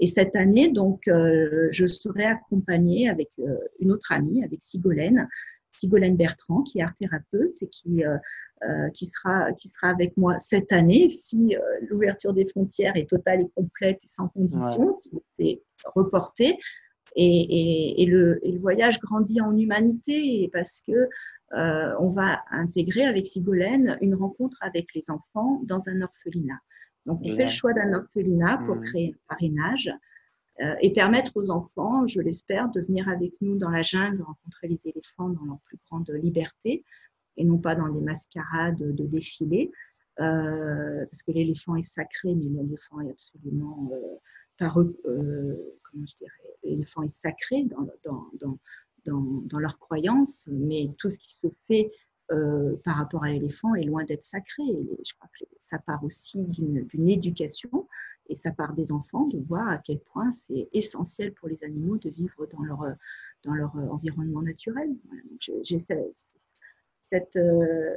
Et cette année, donc, euh, je serai accompagnée avec une autre amie, avec Sigolène, Sigolène Bertrand, qui est art thérapeute et qui euh, qui, sera, qui sera avec moi cette année si euh, l'ouverture des frontières est totale et complète et sans condition, si c'est reporté. Et, et, le, et, le, voyage grandit en humanité parce que euh, on va intégrer avec Sigolène une rencontre avec les enfants dans un orphelinat. Donc, on fait le choix d'un orphelinat pour mmh. créer un parrainage et permettre aux enfants, je l'espère, de venir avec nous dans la jungle, rencontrer les éléphants dans leur plus grande liberté, et non pas dans des mascarades de défilés. Euh, parce que l'éléphant est sacré, mais l'éléphant est absolument euh, euh, comment je dirais, l'éléphant est sacré dans, dans, dans, dans, leur croyance, mais tout ce qui se fait par rapport à l'éléphant est loin d'être sacré. je crois que ça part aussi d'une éducation et ça part des enfants de voir à quel point c'est essentiel pour les animaux de vivre dans leur, dans leur environnement naturel. Voilà, J'essaie cette, euh,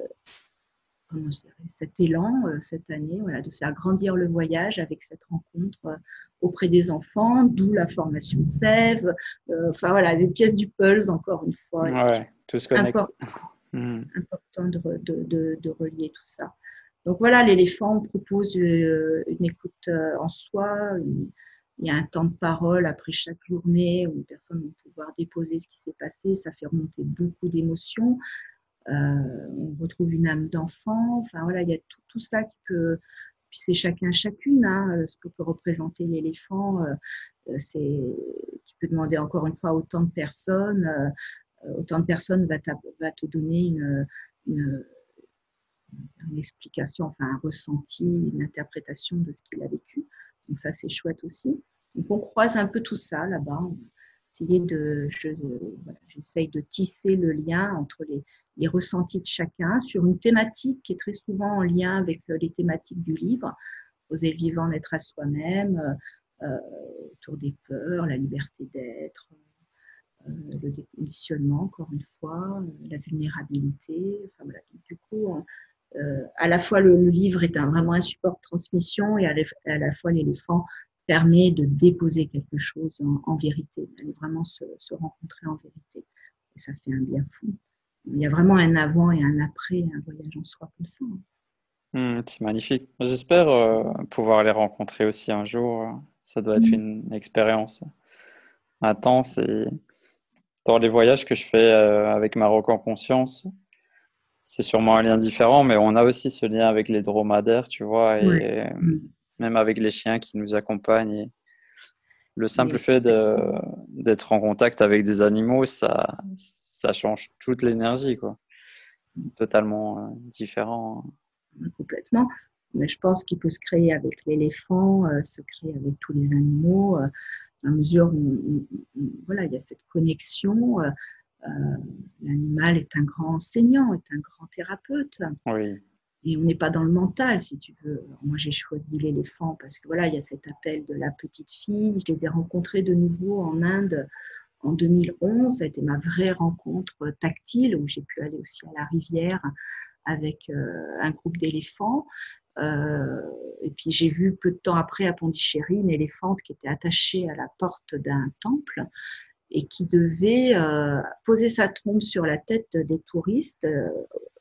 comment je dirais, cet élan cette année, voilà, de faire grandir le voyage avec cette rencontre auprès des enfants, d'où la formation Sève, enfin voilà, des pièces du Pulse, encore une fois. Ouais, tout se connecte. Hmm. Important de, de, de, relier tout ça. Donc voilà, l'éléphant propose une écoute en soi, il y a un temps de parole après chaque journée où les personnes vont pouvoir déposer ce qui s'est passé. Ça fait remonter beaucoup d'émotions. Euh, on retrouve une âme d'enfant. Enfin voilà, il y a tout, ça qui peut. Puis c'est chacun chacune hein, ce que peut représenter l'éléphant. Euh, tu peux demander encore une fois autant de personnes. Euh, autant de personnes va, va te donner une, une, une, explication, enfin un ressenti, une interprétation de ce qu'il a vécu. Donc ça, c'est chouette aussi. Donc on croise un peu tout ça là-bas. de, j'essaye de tisser le lien entre les, les, ressentis de chacun sur une thématique qui est très souvent en lien avec euh, les thématiques du livre. Oser vivant, d'être à soi-même, euh, euh, autour des peurs, la liberté d'être, le déconditionnement, encore une fois, la vulnérabilité. Enfin, voilà. Du coup, à la fois le, livre est un, vraiment un support de transmission et à la, fois l'éléphant permet de déposer quelque chose en, vérité, d'aller vraiment se, rencontrer en vérité. Et ça fait un bien fou. Il y a vraiment un avant et un après, un voyage en soi comme ça. Hmm, c'est magnifique. J'espère euh, pouvoir les rencontrer aussi un jour. Ça doit être hmm. une expérience intense. Et dans les voyages que je fais euh, avec Maroc en conscience, c'est sûrement un lien différent, mais on a aussi ce lien avec les dromadaires, tu vois, et mm. même avec les chiens qui nous accompagnent. le simple fait d'être en contact avec des animaux, ça, ça change toute l'énergie, quoi. Totalement euh, différent. Complètement. Mais je pense qu'il peut se créer avec l'éléphant, euh, se créer avec tous les animaux, euh, à mesure où, voilà, il y a cette connexion. Euh, l'animal est un grand enseignant, est un grand thérapeute. Et on n'est pas dans le mental, si tu veux. moi, j'ai choisi l'éléphant parce que voilà, il y a cet appel de la petite fille. Je les ai rencontrés de nouveau en Inde en 2011. Ça a été ma vraie rencontre tactile où j'ai pu aller aussi à la rivière avec euh, un groupe d'éléphants. Euh, et puis j'ai vu peu de temps après à Pondichéry une éléphante qui était attachée à la porte d'un temple et qui devait euh, poser sa trompe sur la tête des touristes. Euh,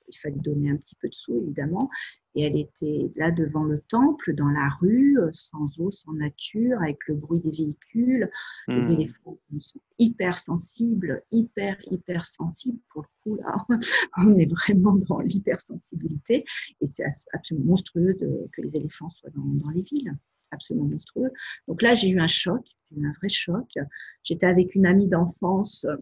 il fallait donner un petit peu de sous, évidemment. Et elle était là devant le temple, dans la rue, euh, sans eau, sans nature, avec le bruit des véhicules. Les hmm. éléphants sont hyper sensibles, hyper, hyper sensibles. Pour le coup, là, on est vraiment dans l'hypersensibilité. Et c'est absolument monstrueux de, que les éléphants soient dans, dans les villes absolument monstrueux. Donc là, j'ai eu un choc, eu un vrai choc. J'étais avec une amie d'enfance euh,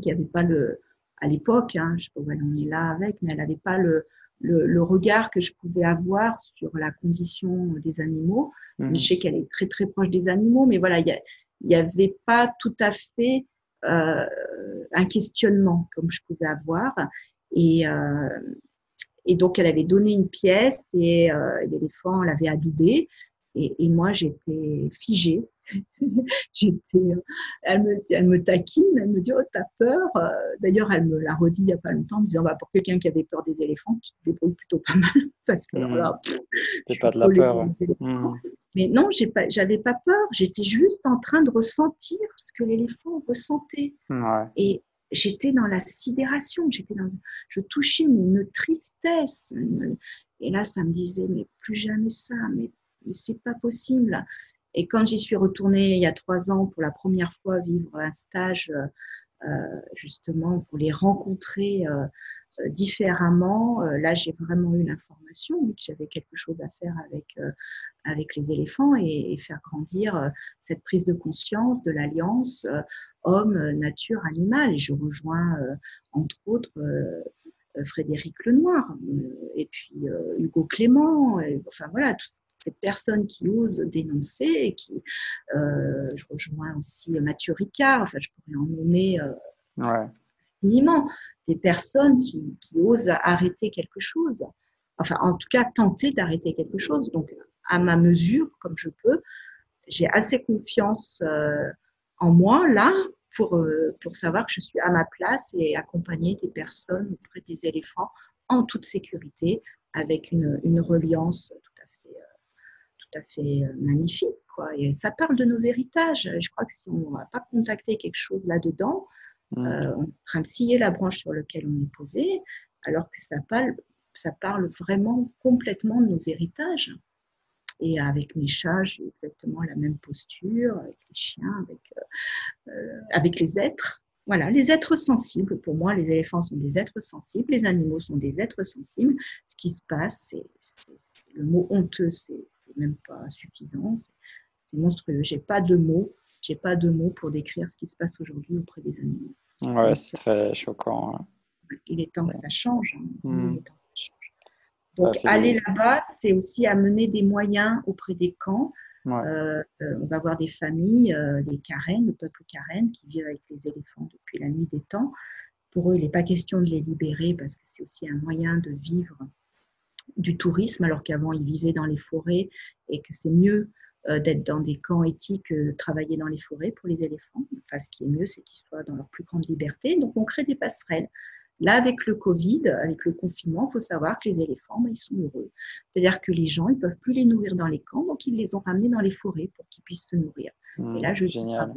qui n'avait pas le, à l'époque, hein, je sais pas où elle en est là avec, mais elle n'avait pas le, le, regard que je pouvais avoir sur la condition des animaux. Mmh. je sais qu'elle est très très proche des animaux, mais voilà, il n'y avait pas tout à fait euh, un questionnement comme je pouvais avoir. Et, euh, et donc, elle avait donné une pièce et l'éléphant l'avait adoubée. Et, moi, j'étais figée. j'étais, elle me, elle me taquine, elle me dit oh t'as peur. Euh, d'ailleurs, elle me l'a redit il y a pas longtemps, en me disant bah, pour quelqu'un qui avait peur des éléphants, tu te débrouilles plutôt pas mal parce que mmh. là, c'était pas de la peur. Mmh. Mais non, j'ai pas, j'avais pas peur. J'étais juste en train de ressentir ce que l'éléphant ressentait. Et j'étais dans la sidération. J'étais dans, je touchais une tristesse. Et là, ça me disait mais plus jamais ça. Mais c'est pas possible. Et quand j'y suis retournée il y a trois ans pour la première fois vivre un stage, euh, justement pour les rencontrer euh, euh, différemment, là j'ai vraiment eu l'information que j'avais quelque chose à faire avec avec les éléphants et, faire grandir cette prise de conscience de l'alliance homme, nature, animal. Et je rejoins entre autres Frédéric Lenoir et puis Hugo Clément. Enfin voilà, tout, ces personnes qui osent dénoncer et qui, euh, je rejoins aussi Mathieu Ricard, enfin je pourrais en nommer euh, des personnes qui, osent arrêter quelque chose, enfin en tout cas tenter d'arrêter quelque chose. Donc à ma mesure, comme je peux, j'ai assez confiance euh, en moi là pour, euh, pour savoir que je suis à ma place et accompagner des personnes auprès des éléphants en toute sécurité avec une, une reliance tout à fait, fait magnifique. Quoi. Et ça parle de nos héritages. Je crois que si on n'a pas contacté quelque chose là-dedans, mmh. on est en train de scier la branche sur laquelle on est posé, alors que ça parle, ça parle vraiment complètement de nos héritages. Et avec mes chats, j'ai exactement la même posture, avec les chiens, avec, euh, euh, avec les êtres. Voilà, les êtres sensibles, pour moi, les éléphants sont des êtres sensibles, les animaux sont des êtres sensibles. Ce qui se passe, c'est le mot honteux, c'est même pas suffisant, c'est monstrueux. J'ai pas de mots, j'ai pas de mots pour décrire ce qui se passe aujourd'hui auprès des animaux. Ouais, c'est très choquant. Hein. Il est temps que ça change. Hein. Donc, aller là-bas, c'est aussi amener des moyens auprès des camps. Euh, euh, on va voir des familles, euh, des Karen, le peuple Karen, qui vivent avec les éléphants depuis la nuit des temps. Pour eux, il n'est pas question de les libérer parce que c'est aussi un moyen de vivre du tourisme, alors qu'avant, ils vivaient dans les forêts et que c'est mieux d'être dans des camps éthiques que de travailler dans les forêts pour les éléphants. Enfin, ce qui est mieux, c'est qu'ils soient dans leur plus grande liberté. Donc, on crée des passerelles. Là, avec le Covid, avec le confinement, il faut savoir que les éléphants, ben, ils sont heureux. C'est-à-dire que les gens, ils ne peuvent plus les nourrir dans les camps, donc ils les ont ramenés dans les forêts pour qu'ils puissent se nourrir. Mmh, Et là, je génial.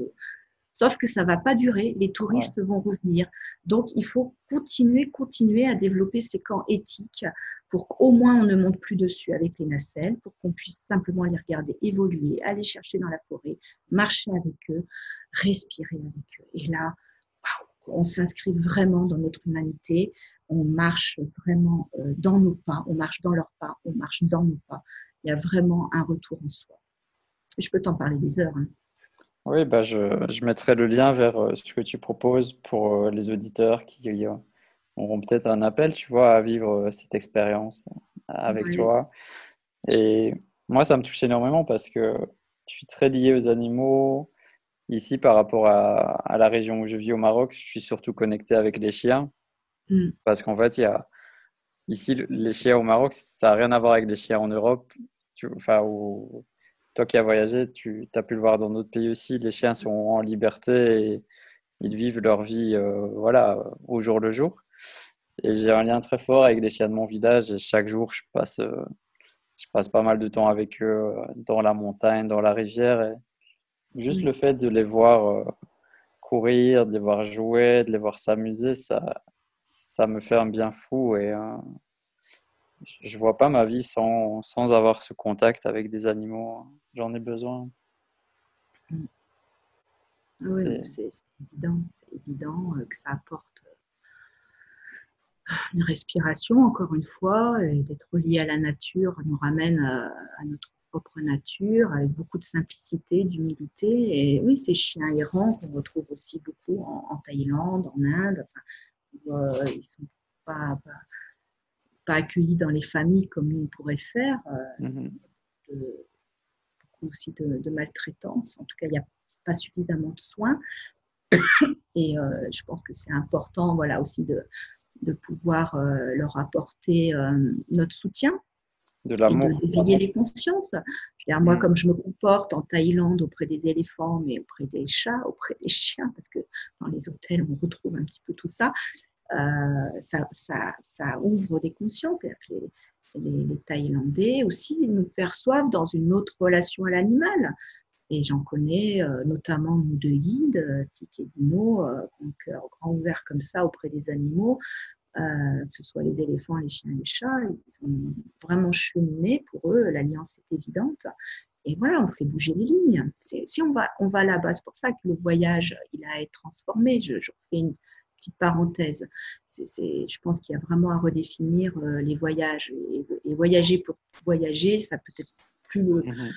Sauf que ça ne va pas durer, les touristes vont revenir. Donc, il faut continuer, continuer à développer ces camps éthiques pour qu'au moins on ne monte plus dessus avec les nacelles, pour qu'on puisse simplement les regarder évoluer, aller chercher dans la forêt, marcher avec eux, respirer avec eux. Et là, on s'inscrit vraiment dans notre humanité, on marche vraiment euh, dans nos pas, on marche dans leurs pas, on marche dans nos pas. Il y a vraiment un retour en soi. Je peux t'en parler des heures. Hein. Oui, bah je, mettrai le lien vers euh, ce que tu proposes pour euh, les auditeurs qui auront peut-être un appel, tu vois, à vivre cette expérience avec toi. Et moi, ça me touche énormément parce que je suis très lié aux animaux, Ici, par rapport à, la région où je vis au Maroc, je suis surtout connecté avec les chiens. Mm. Parce qu'en fait, il y a, ici, les chiens au Maroc, ça n'a rien à voir avec les chiens en Europe. Tu, enfin, toi qui as voyagé, tu as pu le voir dans d'autres pays aussi. Les chiens sont en liberté et ils vivent leur vie euh, voilà, au jour le jour. Et j'ai un lien très fort avec les chiens de mon village. Et chaque jour, je passe, euh, je passe pas mal de temps avec eux euh, dans la montagne, dans la rivière. Et Juste le fait de les voir euh, courir, de les voir jouer, de les voir s'amuser, ça, ça me fait un bien fou et je vois pas ma vie sans, sans, avoir ce contact avec des animaux. J'en ai besoin. Mm. Oui, c'est évident, c'est évident euh, que ça apporte une respiration, encore une fois, et d'être lié à la nature nous ramène à notre propre nature, avec beaucoup de simplicité, d'humilité. Et oui, ces chiens errants qu'on retrouve aussi beaucoup en, Thaïlande, en Inde, euh, ils ne sont pas, pas, accueillis dans les familles comme nous on pourrait le faire. Euh, mm-hmm. Aussi de, maltraitance. En tout cas, il n'y a pas suffisamment de soins. Et euh, je pense que c'est important voilà, aussi de, de pouvoir leur apporter notre soutien de l'amour. De les consciences. moi, mm. comme je me comporte en Thaïlande auprès des éléphants, mais auprès des chats, auprès des chiens, parce que dans les hôtels, on retrouve un petit peu tout ça, euh, ça, ça, ça, ouvre des consciences. Que les, les, Thaïlandais aussi nous perçoivent dans une autre relation à l'animal. Et j'en connais euh, notamment deux guides, euh, Tic et Dino, euh, cœur grand ouvert comme ça auprès des animaux, euh, que ce soit les éléphants, les chiens, les chats, ils ont vraiment cheminé. Pour eux, l'alliance est évidente. Et voilà, on fait bouger les lignes. Si on va, on va là-bas, c'est pour ça que le voyage, il a été transformé. Je, je fais une petite parenthèse. C'est, je pense qu'il y a vraiment à redéfinir euh, les voyages. Et, voyager pour voyager, ça peut être plus. Mm-hmm.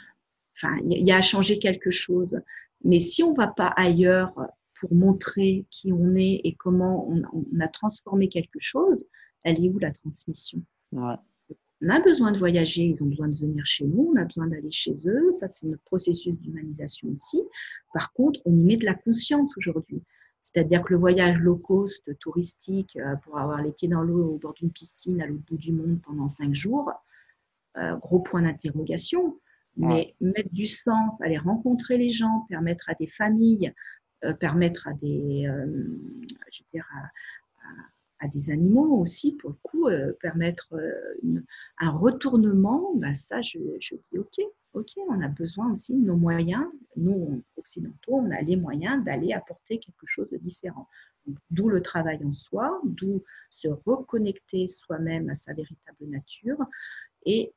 Enfin, il y a à changer quelque chose. Mais si on ne va pas ailleurs pour montrer qui on est et comment on, a transformé quelque chose, elle est où la transmission? On a besoin de voyager, ils ont besoin de venir chez nous, on a besoin d'aller chez eux, ça c'est notre processus d'humanisation aussi. Par contre, on y met de la conscience aujourd'hui. C'est-à-dire que le voyage low cost, touristique, euh, pour avoir les pieds dans l'eau au bord d'une piscine à l'autre bout du monde pendant cinq jours, euh, gros point d'interrogation. Mais mettre du sens, aller rencontrer les gens, permettre à des familles euh, permettre à des, je veux dire, à des animaux aussi, pour le coup, permettre un retournement, ben ça, je, dis OK, OK, on a besoin aussi de nos moyens. Nous, occidentaux, on a les moyens d'aller apporter quelque chose de différent. D'où le travail en soi, d'où se reconnecter soi-même à sa véritable nature. Et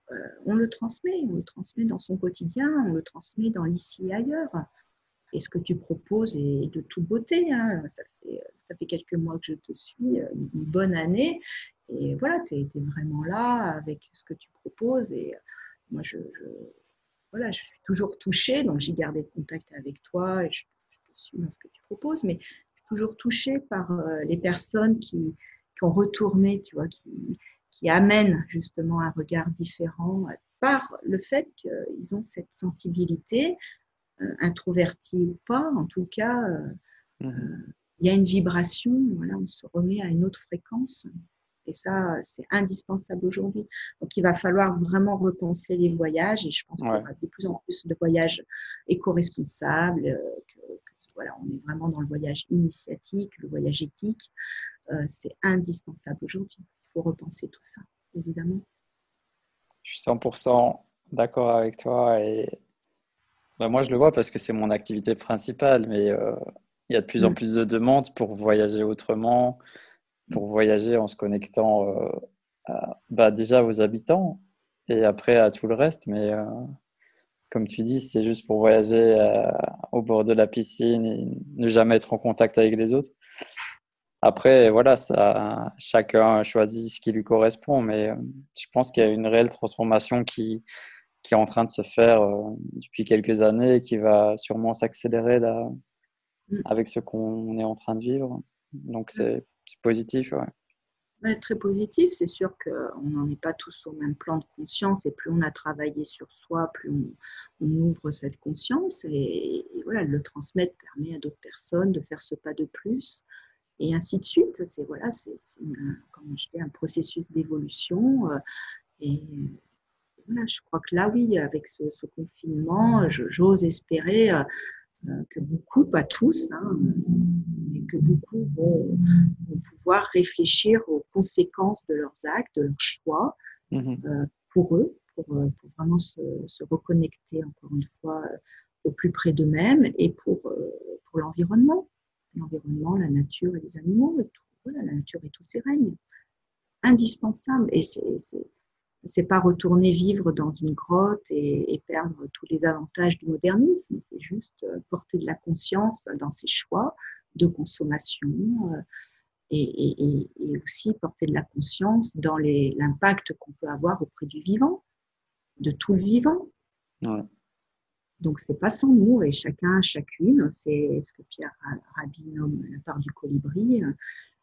on le transmet, on le transmet dans son quotidien, on le transmet dans l'ici et ailleurs. Et ce que tu proposes est de toute beauté. Hein. Ça, fait, quelques mois que je te suis, euh, une bonne année. Et voilà, tu es, vraiment là avec ce que tu proposes. Et euh, moi, je, voilà, je suis toujours touchée. Donc, j'ai gardé contact avec toi et je, te suis dans ce que tu proposes. Mais je suis toujours touchée par euh, les personnes qui, qui, ont retourné, tu vois, qui, qui amènent justement un regard différent par le fait qu'ils ont cette sensibilité introverti ou pas, en tout cas, euh, mhm. euh, il y a une vibration, voilà, on se remet à une autre fréquence. Et ça, c'est indispensable aujourd'hui. Donc, il va falloir vraiment repenser les voyages. Et je pense qu'il y aura de plus en plus de voyages éco-responsables. Que, voilà, on est vraiment dans le voyage initiatique, le voyage éthique. c'est indispensable aujourd'hui. Il faut repenser tout ça, évidemment. Je suis 100% d'accord avec toi. Et bah, moi, je le vois parce que c'est mon activité principale, mais euh, il y a de plus en mm. plus de demandes pour voyager autrement, pour voyager en se connectant euh, bah, déjà aux habitants et après à tout le reste. Mais euh, comme tu dis, c'est juste pour voyager au bord de la piscine et ne jamais être en contact avec les autres. Après, voilà, ça, chacun choisit ce qui lui correspond, mais je pense qu'il y a une réelle transformation qui, qui est en train de se faire euh, depuis quelques années et qui va sûrement s'accélérer mm. avec ce qu'on est en train de vivre. Donc c'est positif. Ouais. très positif. C'est sûr qu'on n'en est pas tous au même plan de conscience et plus on a travaillé sur soi, plus on, ouvre cette conscience et, voilà, le transmettre permet à d'autres personnes de faire ce pas de plus et ainsi de suite. C'est voilà, c'est comme je dis, un processus d'évolution euh, et je crois que là, oui, avec ce, confinement, j'ose espérer euh, euh, que beaucoup, pas tous, hein, mais que beaucoup vont, pouvoir réfléchir aux conséquences de leurs actes, de leurs choix mmh euh, pour eux, pour, vraiment se, reconnecter encore une fois au plus près d'eux-mêmes et pour, pour l'environnement. L'environnement, la nature et les animaux, et tout, voilà, la nature et tous ses règnes. Indispensable. Et c'est c'est pas retourner vivre dans une grotte et, perdre tous les avantages du modernisme. C'est juste euh, porter de la conscience dans ses choix de consommation euh, et, aussi porter de la conscience dans l'impact qu'on peut avoir auprès du vivant, de tout le vivant. Ouais. Donc, c'est pas sans nous et chacun, chacune. C'est ce que Pierre Rabhi nomme la part du colibri.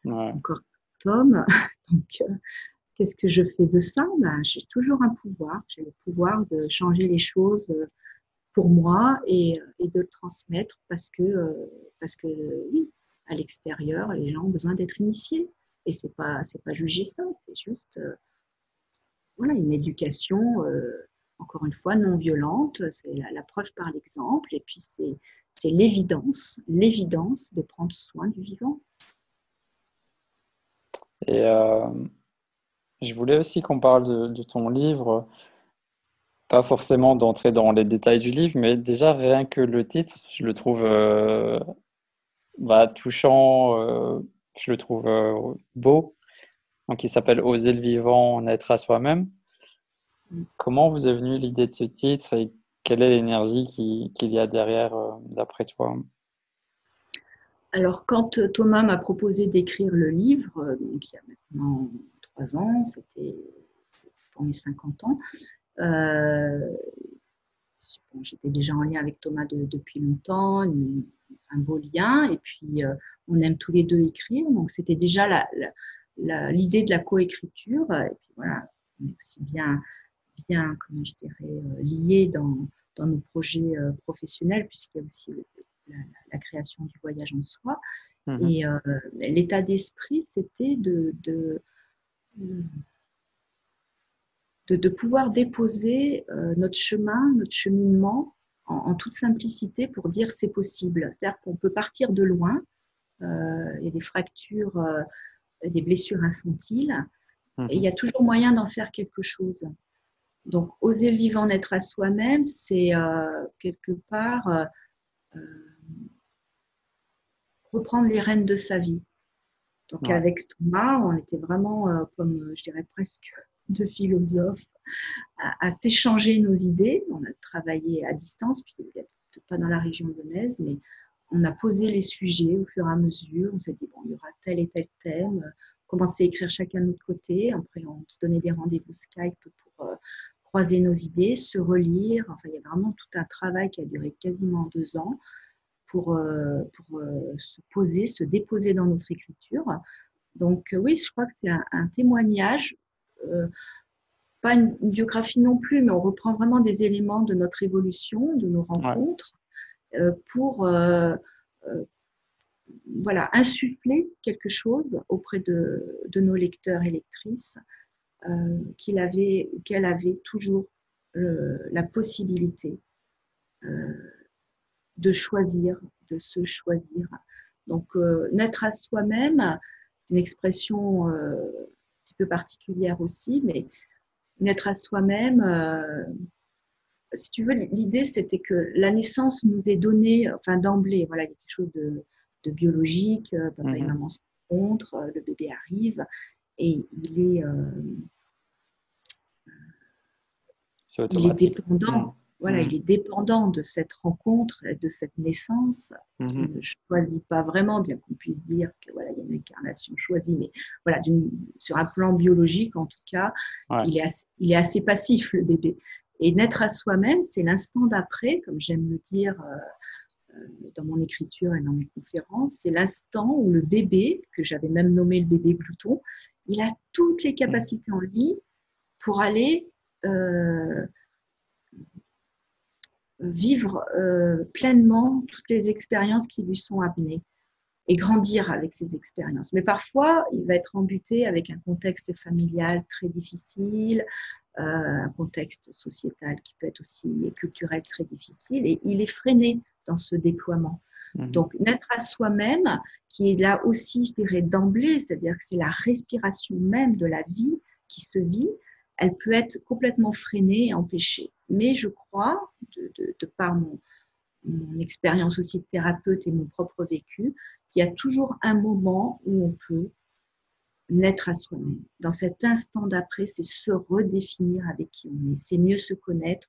Encore Tom. Donc, euh, Qu'est-ce que je fais de ça? Ben, J'ai toujours un pouvoir. J'ai le pouvoir de changer les choses euh, pour moi et, et de le transmettre parce que, euh, parce que oui, à l'extérieur, les gens ont besoin d'être initiés. Et c'est pas, c'est pas juger ça, c'est juste euh, voilà, une éducation, encore une fois, non violente. C'est la, preuve par l'exemple. Et puis, c'est, c'est l'évidence, l'évidence de prendre soin du vivant. Et je voulais aussi qu'on parle de, ton livre, pas forcément d'entrer dans les détails du livre, mais déjà rien que le titre, je le trouve euh, bah, touchant, euh, je le trouve euh, beau. Donc, il s'appelle Oser le vivant, naître à soi-même. Comment vous est venue l'idée de ce titre et quelle est l'énergie qu'il y a derrière, d'après toi? Alors, quand Thomas m'a proposé d'écrire le livre, donc il y a maintenant ans, c'était pour mes 50 ans. Euh, j'étais déjà en lien avec Thomas depuis longtemps, un beau lien, et puis euh, on aime tous les deux écrire, donc c'était déjà l'idée de la coécriture, et puis voilà, on est aussi bien, bien comment je dirais, euh, liés dans, dans nos projets professionnels, puisqu'il y a aussi la, création du voyage en soi. Mmh et l'état d'esprit, c'était de, de de, pouvoir déposer euh, notre chemin, notre cheminement en, toute simplicité pour dire c'est possible. C'est-à-dire qu'on peut partir de loin. Euh, il y a des fractures euh, des blessures infantiles. Et il y a toujours moyen d'en faire quelque chose. Donc, oser le vivant, naître à soi-même, c'est quelque part reprendre les rênes de sa vie. Donc avec Thomas, on était vraiment euh, comme, je dirais presque deux philosophes, à, s'échanger nos idées. On a travaillé à distance, puisqu'il n'était pas dans la région lyonnaise, mais on a posé les sujets au fur et à mesure. On s'est dit, bon, il y aura tel et tel thème. Commencer à écrire chacun de notre côté. Après, on se donnait des rendez-vous Skype pour euh, croiser nos idées, se relire. Enfin, il y a vraiment tout un travail qui a duré quasiment deux ans pour, euh, pour euh, se poser, se déposer dans notre écriture. Donc euh, oui, je crois que c'est un, témoignage, pas une, biographie non plus, mais on reprend vraiment des éléments de notre évolution, de nos rencontres, pour voilà, insuffler quelque chose auprès de, de nos lecteurs et lectrices qu'il avait, qu'elle avait toujours la possibilité de choisir, de se choisir. Donc, euh, naître à soi-même, c'est une expression euh, un petit peu particulière aussi, mais naître à soi-même, euh, si tu veux, l'idée c'était que la naissance nous est donnée, enfin d'emblée, voilà, il y a quelque chose de, biologique, papa et mhm. maman se rencontrent, le bébé arrive, et il est, il est dépendant. Mhm. Voilà, il mm. est dépendant de cette rencontre, de cette naissance, qui mm-hmm. ne choisit pas vraiment, bien qu'on puisse dire que voilà, il y a une incarnation choisie, mais voilà, sur un plan biologique en tout cas, il, est assez, il est assez passif le bébé. Et naître à soi-même, c'est l'instant d'après, comme j'aime le dire euh, euh, dans mon écriture et dans mes conférences, c'est l'instant où le bébé, que j'avais même nommé le bébé glouton, il a toutes les capacités en lui pour aller euh, vivre euh, pleinement toutes les expériences qui lui sont amenées et grandir avec ces expériences. Mais parfois, il va être embuté avec un contexte familial très difficile, euh, un contexte sociétal qui peut être aussi culturel très difficile, et il est freiné dans ce déploiement. Mmh. Donc, naître à soi-même, qui est là aussi, je dirais, d'emblée, c'est-à-dire que c'est la respiration même de la vie qui se vit, elle peut être complètement freinée et empêchée. Mais je crois, de, par mon, expérience aussi de thérapeute et mon propre vécu, qu'il y a toujours un moment où on peut naître à soi-même. Dans cet instant d'après, c'est se redéfinir avec qui on est, c'est mieux se connaître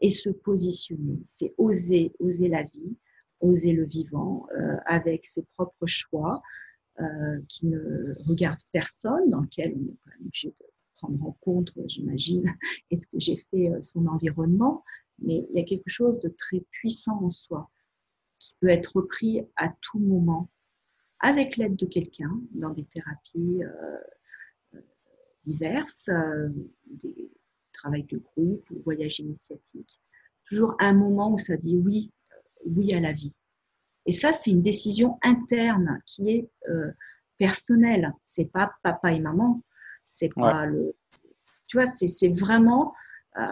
et se positionner, c'est oser, oser la vie, oser le vivant euh, avec ses propres choix euh, qui ne regardent personne, dans lequel on est obligé de prendre en compte, j'imagine, est-ce que j'ai fait euh, son environnement, mais il y a quelque chose de très puissant en soi qui peut être repris à tout moment avec l'aide de quelqu'un dans des thérapies euh, euh, diverses, des travails de groupe ou voyages initiatiques. Toujours un moment où ça dit oui, oui à la vie. Et ça, c'est une décision interne qui est personnelle. C'est pas papa et maman c'est pas le. Tu vois, c'est vraiment. Euh,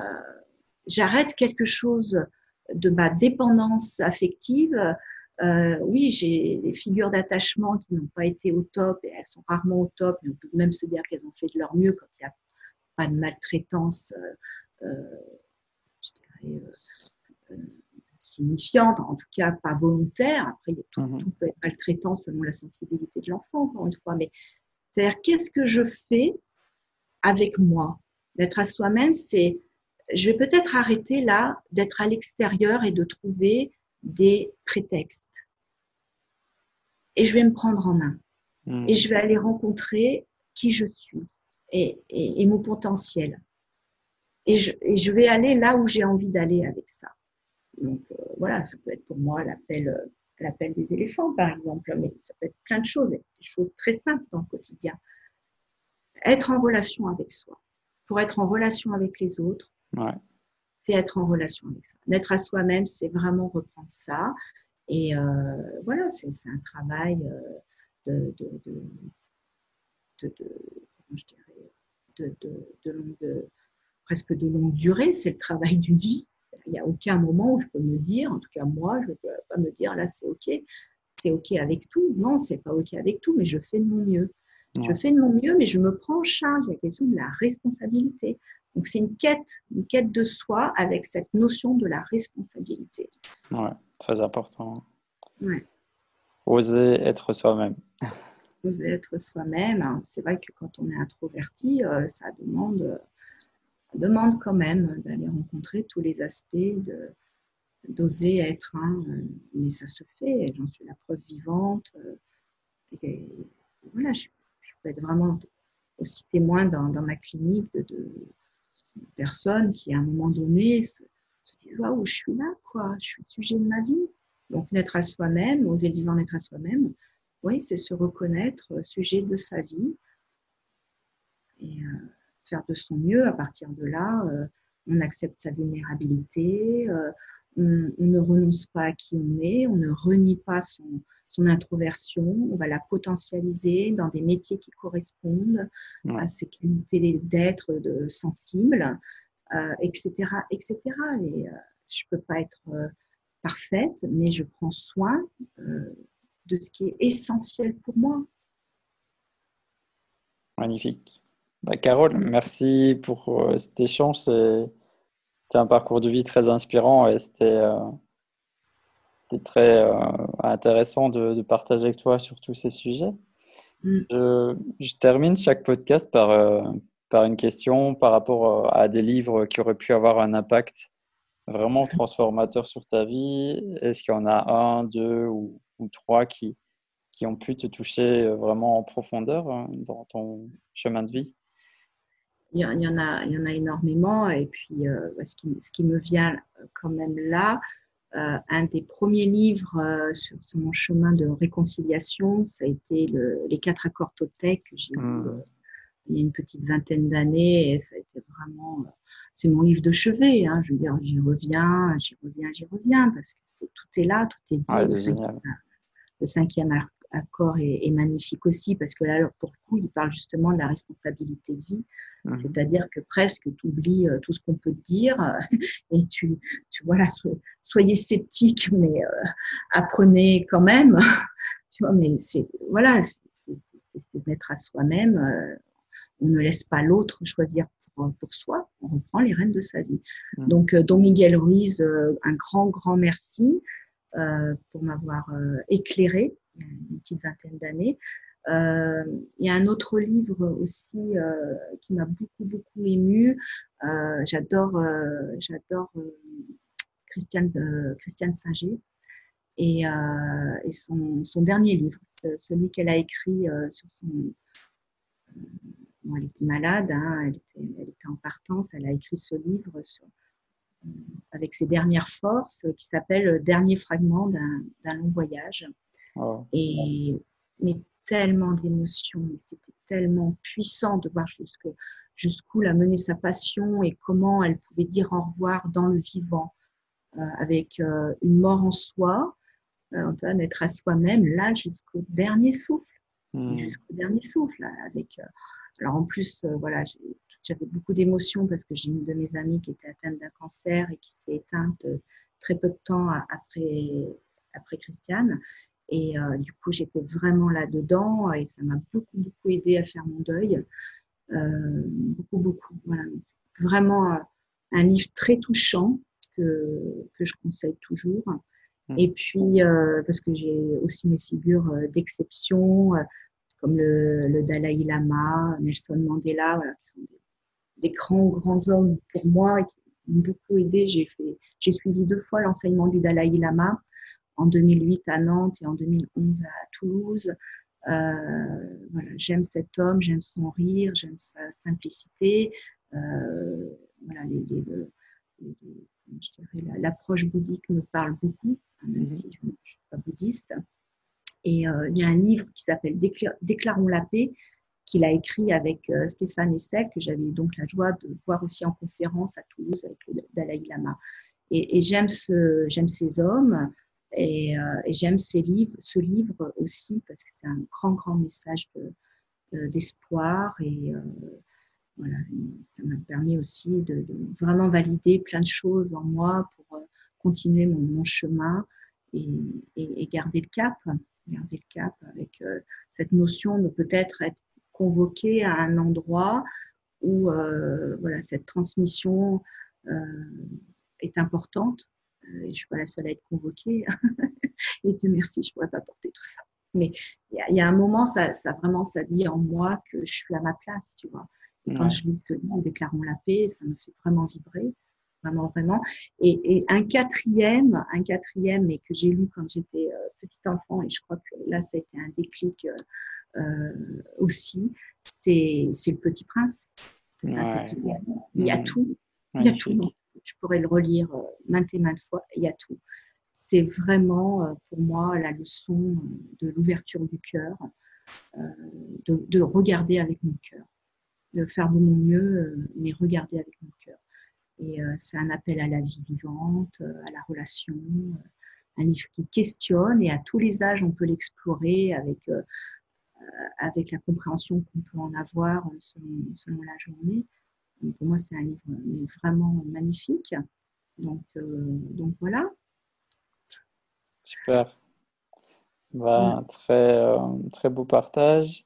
j'arrête quelque chose de ma dépendance affective. Euh, oui, j'ai des figures d'attachement qui n'ont pas été au top et elles sont rarement au top, mais on peut même se dire qu'elles ont fait de leur mieux quand il n'y a pas de maltraitance, euh, je dirais, signifiante, en tout cas pas volontaire. Après, tout, mmh tout peut être maltraitant selon la sensibilité de l'enfant, encore une fois, mais c'est-à-dire, qu'est-ce que je fais avec moi D'être à soi-même, c'est, je vais peut-être arrêter là d'être à l'extérieur et de trouver des prétextes. Et je vais me prendre en main. Hmm. Et je vais aller rencontrer qui je suis et, mon potentiel. Et je, et je, vais aller là où j'ai envie d'aller avec ça. Donc euh, voilà, ça peut être pour moi l'appel euh, l'appel des éléphants, par exemple, mais ça peut être plein de choses, des choses très simples dans le quotidien. Être en relation avec soi. Pour être en relation avec les autres, c'est être en relation avec ça. D'être à soi-même, c'est vraiment reprendre ça. Et euh, voilà, c'est un travail euh, de, de, de, de, longue, presque de longue durée. C'est le travail d'une vie il n'y a aucun moment où je peux me dire, en tout cas moi, je ne peux pas me dire là c'est ok, c'est ok avec tout. Non, c'est pas ok avec tout, mais je fais de mon mieux. Je fais de mon mieux, mais je me prends en charge la question de la responsabilité. Donc c'est une quête, une quête de soi avec cette notion de la responsabilité. Ouais, très important. Oser être soi-même. Oser être soi-même. C'est vrai que quand on est introverti, euh, ça demande, ça demande quand même d'aller rencontrer tous les aspects de, d'oser être un, mais ça se fait, j'en suis la preuve vivante. Euh, et voilà, je, être vraiment aussi témoin dans, ma clinique de, personnes qui, à un moment donné, se, disent Waouh, je suis là, quoi, je suis le sujet de ma vie. Donc, naître à soi-même, oser le vivant, naître à soi-même, oui, c'est se reconnaître euh, sujet de sa vie et euh, faire de son mieux. À partir de là, on accepte sa vulnérabilité, on, ne renonce pas à qui on est, on ne renie pas son, introversion, on va la potentialiser dans des métiers qui correspondent à ses qualités d'être de sensible, etc., etc. Et, euh, je ne peux pas être euh, parfaite, mais je prends soin euh, de ce qui est essentiel pour moi. Magnifique. Bah, Carole, merci pour cet échange un parcours de vie très inspirant et c'était euh, très euh, intéressant de, partager avec toi sur tous ces sujets. Mm. Je, termine chaque podcast par, euh, par une question par rapport à des livres qui auraient pu avoir un impact vraiment transformateur sur ta vie. Est-ce qu'il y en a un, deux ou, ou trois qui, qui ont pu te toucher vraiment en profondeur hein, dans ton chemin de vie? Il y, en a, il y en a énormément. Et puis, euh, bah, ce, qui, ce, qui, me vient euh, quand même là, euh, un des premiers livres sur, mon chemin de réconciliation, ça a été le, Les quatre accords que j'ai lu mmh. il y a une petite vingtaine d'années. Et ça a été vraiment. c'est mon livre de chevet. Hein, je veux dire, j'y reviens, j'y reviens, j'y reviens, parce que tout est là, tout est dit. Ah, le, cinquième, le, cinquième, accord est, magnifique aussi parce que là, pour le coup, il parle justement de la responsabilité de vie. Mhm. C'est-à-dire que presque tu oublies euh, tout ce qu'on peut te dire et tu, tu voilà, soyez sceptique, mais euh, apprenez quand même. tu vois, mais c'est voilà, c'est d'être à soi-même. Euh, on ne laisse pas l'autre choisir pour, pour, soi. On reprend les rênes de sa vie. Mhm. Donc, Don Miguel Ruiz, un grand, grand merci pour m'avoir éclairé une petite vingtaine d'années. Euh, il y a un autre livre aussi euh, qui m'a beaucoup beaucoup ému. Euh, j'adore j'adore Christiane Christiane Singer et, son, son, dernier livre, celui qu'elle a écrit sur son elle était malade, hein, elle, était, en partance, elle a écrit ce livre avec ses dernières forces qui s'appelle Dernier fragment d'un long voyage. Oh. Et, mais tellement d'émotions, c'était tellement puissant de voir jusqu'où elle mené sa passion et comment elle pouvait dire au revoir dans le vivant, euh, avec euh, une mort en soi, euh, être à soi-même, là jusqu'au dernier souffle, hmm. jusqu'au dernier souffle, avec. Euh, alors en plus, voilà, j'avais beaucoup d'émotions parce que j'ai une de mes amies qui était atteinte d'un cancer et qui s'est éteinte très peu de temps après après Christiane. Et euh, du coup, j'étais vraiment là-dedans et ça m'a beaucoup, beaucoup aidé à faire mon deuil. Euh, beaucoup, beaucoup. Voilà. Vraiment euh, un livre très touchant que, que je conseille toujours. Mmh. Et puis, parce que j'ai aussi mes figures d'exception, comme le, le, Dalai Lama, Nelson Mandela, voilà, qui sont des, des, grands, grands hommes pour moi et qui m'ont beaucoup aidé. J'ai suivi deux fois l'enseignement du Dalai Lama en 2008 à Nantes et en 2011 à Toulouse. Euh, voilà, j'aime cet homme, j'aime son rire, j'aime sa simplicité. Euh, voilà, l'approche bouddhique me parle beaucoup, hein, même mhm. si je ne suis pas bouddhiste. Et euh, il y a un livre qui s'appelle Déclarons la paix, qu'il a écrit avec Stéphane Essek, que j'avais eu donc la joie de voir aussi en conférence à Toulouse avec le Dalai Lama. Et, et j'aime ce, j'aime ces hommes, et, euh, et j'aime ces livres, ce livre aussi parce que c'est un grand, grand message d'espoir. De, et euh, ça m'a permis aussi de, vraiment valider plein de choses en moi pour euh, continuer mon, chemin et, garder le cap. Garder le cap avec cette notion de peut-être être convoquée à un endroit où voilà, cette transmission est importante. Je ne suis pas la seule à être convoquée. et Dieu merci, je ne pourrais pas porter tout ça. Mais il y, a un moment, ça, ça, vraiment, ça dit en moi que je suis à ma place, tu vois. Et quand je lis ce livre, Déclarons la paix, ça me fait vraiment vibrer, vraiment, vraiment. Et, un quatrième, un quatrième, mais que j'ai lu quand j'étais euh, petit enfant, et je crois que là, ça a été un déclic euh, euh aussi, c'est Le Petit Prince. Il y a mmh. tout, il y a tout. Tu pourrais le relire euh, maintes et maintes fois, il y a tout c'est vraiment euh, pour moi la leçon de l'ouverture du cœur, euh, de, regarder avec mon cœur, de faire de mon mieux, mais regarder avec mon cœur. Et c'est un appel à la vie vivante, à la relation, un livre qui questionne et à tous les âges on peut l'explorer avec, avec la compréhension qu'on peut en avoir selon, la journée. Pour moi, c'est un livre vraiment magnifique. Donc, donc voilà. Super. Bah, très, euh, très beau partage.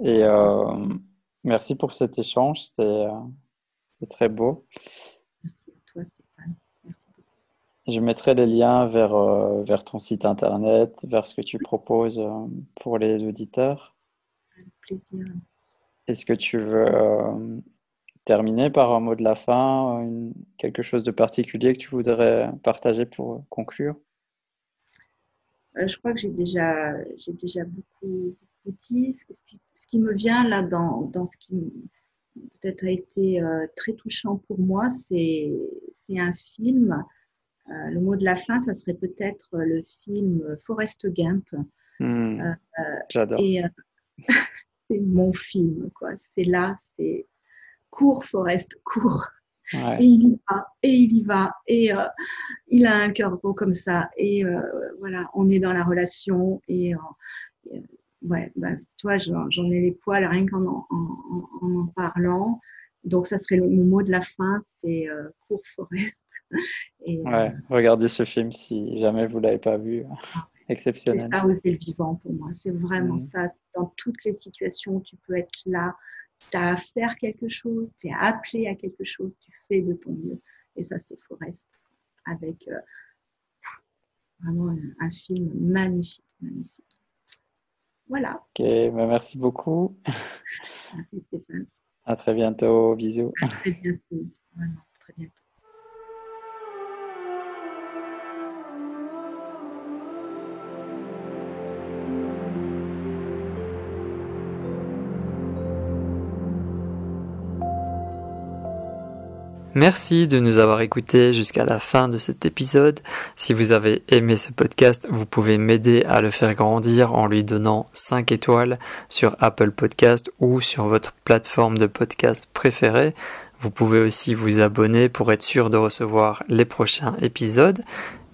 Et euh, merci pour cet échange. C'était euh, très beau. Merci à toi, Stéphane. Merci beaucoup. Je mettrai les liens vers, vers ton site internet, vers ce que tu proposes pour les auditeurs. Avec plaisir. Est-ce que tu veux terminer par un mot de la fin, quelque chose de particulier que tu voudrais partager pour conclure? Euh, je crois que j'ai déjà, j'ai déjà beaucoup, dit. Ce qui, ce qui, me vient là dans, dans ce qui peut-être a été euh, très touchant pour moi, c'est, c'est un film. Euh, le mot de la fin, ça serait peut-être le film Forrest Gump. Hmm. J'adore. Et c'est mon film, quoi. C'est là, c'est cours, Forrest, cours. Et il y va, et il y va, et euh, il a un cœur beau comme ça. Et euh, voilà, on est dans la relation. Et, euh, ouais, bah, toi, j'en ai les poils rien qu'en en, en, parlant. Donc, ça serait le, mon mot de la fin, c'est Cours Forest. Et, ouais, regardez ce film si jamais vous ne l'avez pas vu. Ah Exceptionnel. C'est ça, c'est le vivant pour moi. C'est vraiment mmh. ça. Dans toutes les situations, tu peux être là tu as à faire quelque chose, tu es appelé à quelque chose, tu fais de ton mieux. Et ça, c'est Forest, avec euh, vraiment un, film magnifique, magnifique. Voilà. Ok, bah, merci beaucoup. Merci Stéphane. À très bientôt, bisous. À très bientôt, vraiment, très bientôt. Merci de nous avoir écoutés jusqu'à la fin de cet épisode. Si vous avez aimé ce podcast, vous pouvez m'aider à le faire grandir en lui donnant 5 étoiles sur Apple Podcast ou sur votre plateforme de podcast préférée. Vous pouvez aussi vous abonner pour être sûr de recevoir les prochains épisodes.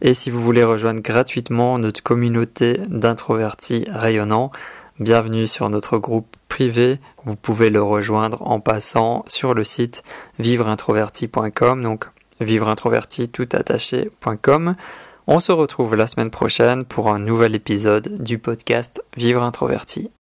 Et si vous voulez rejoindre gratuitement notre communauté d'introvertis rayonnants, Bienvenue sur notre groupe privé. Vous pouvez le rejoindre en passant sur le site vivreintroverti.com, donc vivreintroverti tout attaché.com. On se retrouve la semaine prochaine pour un nouvel épisode du podcast Vivre introverti.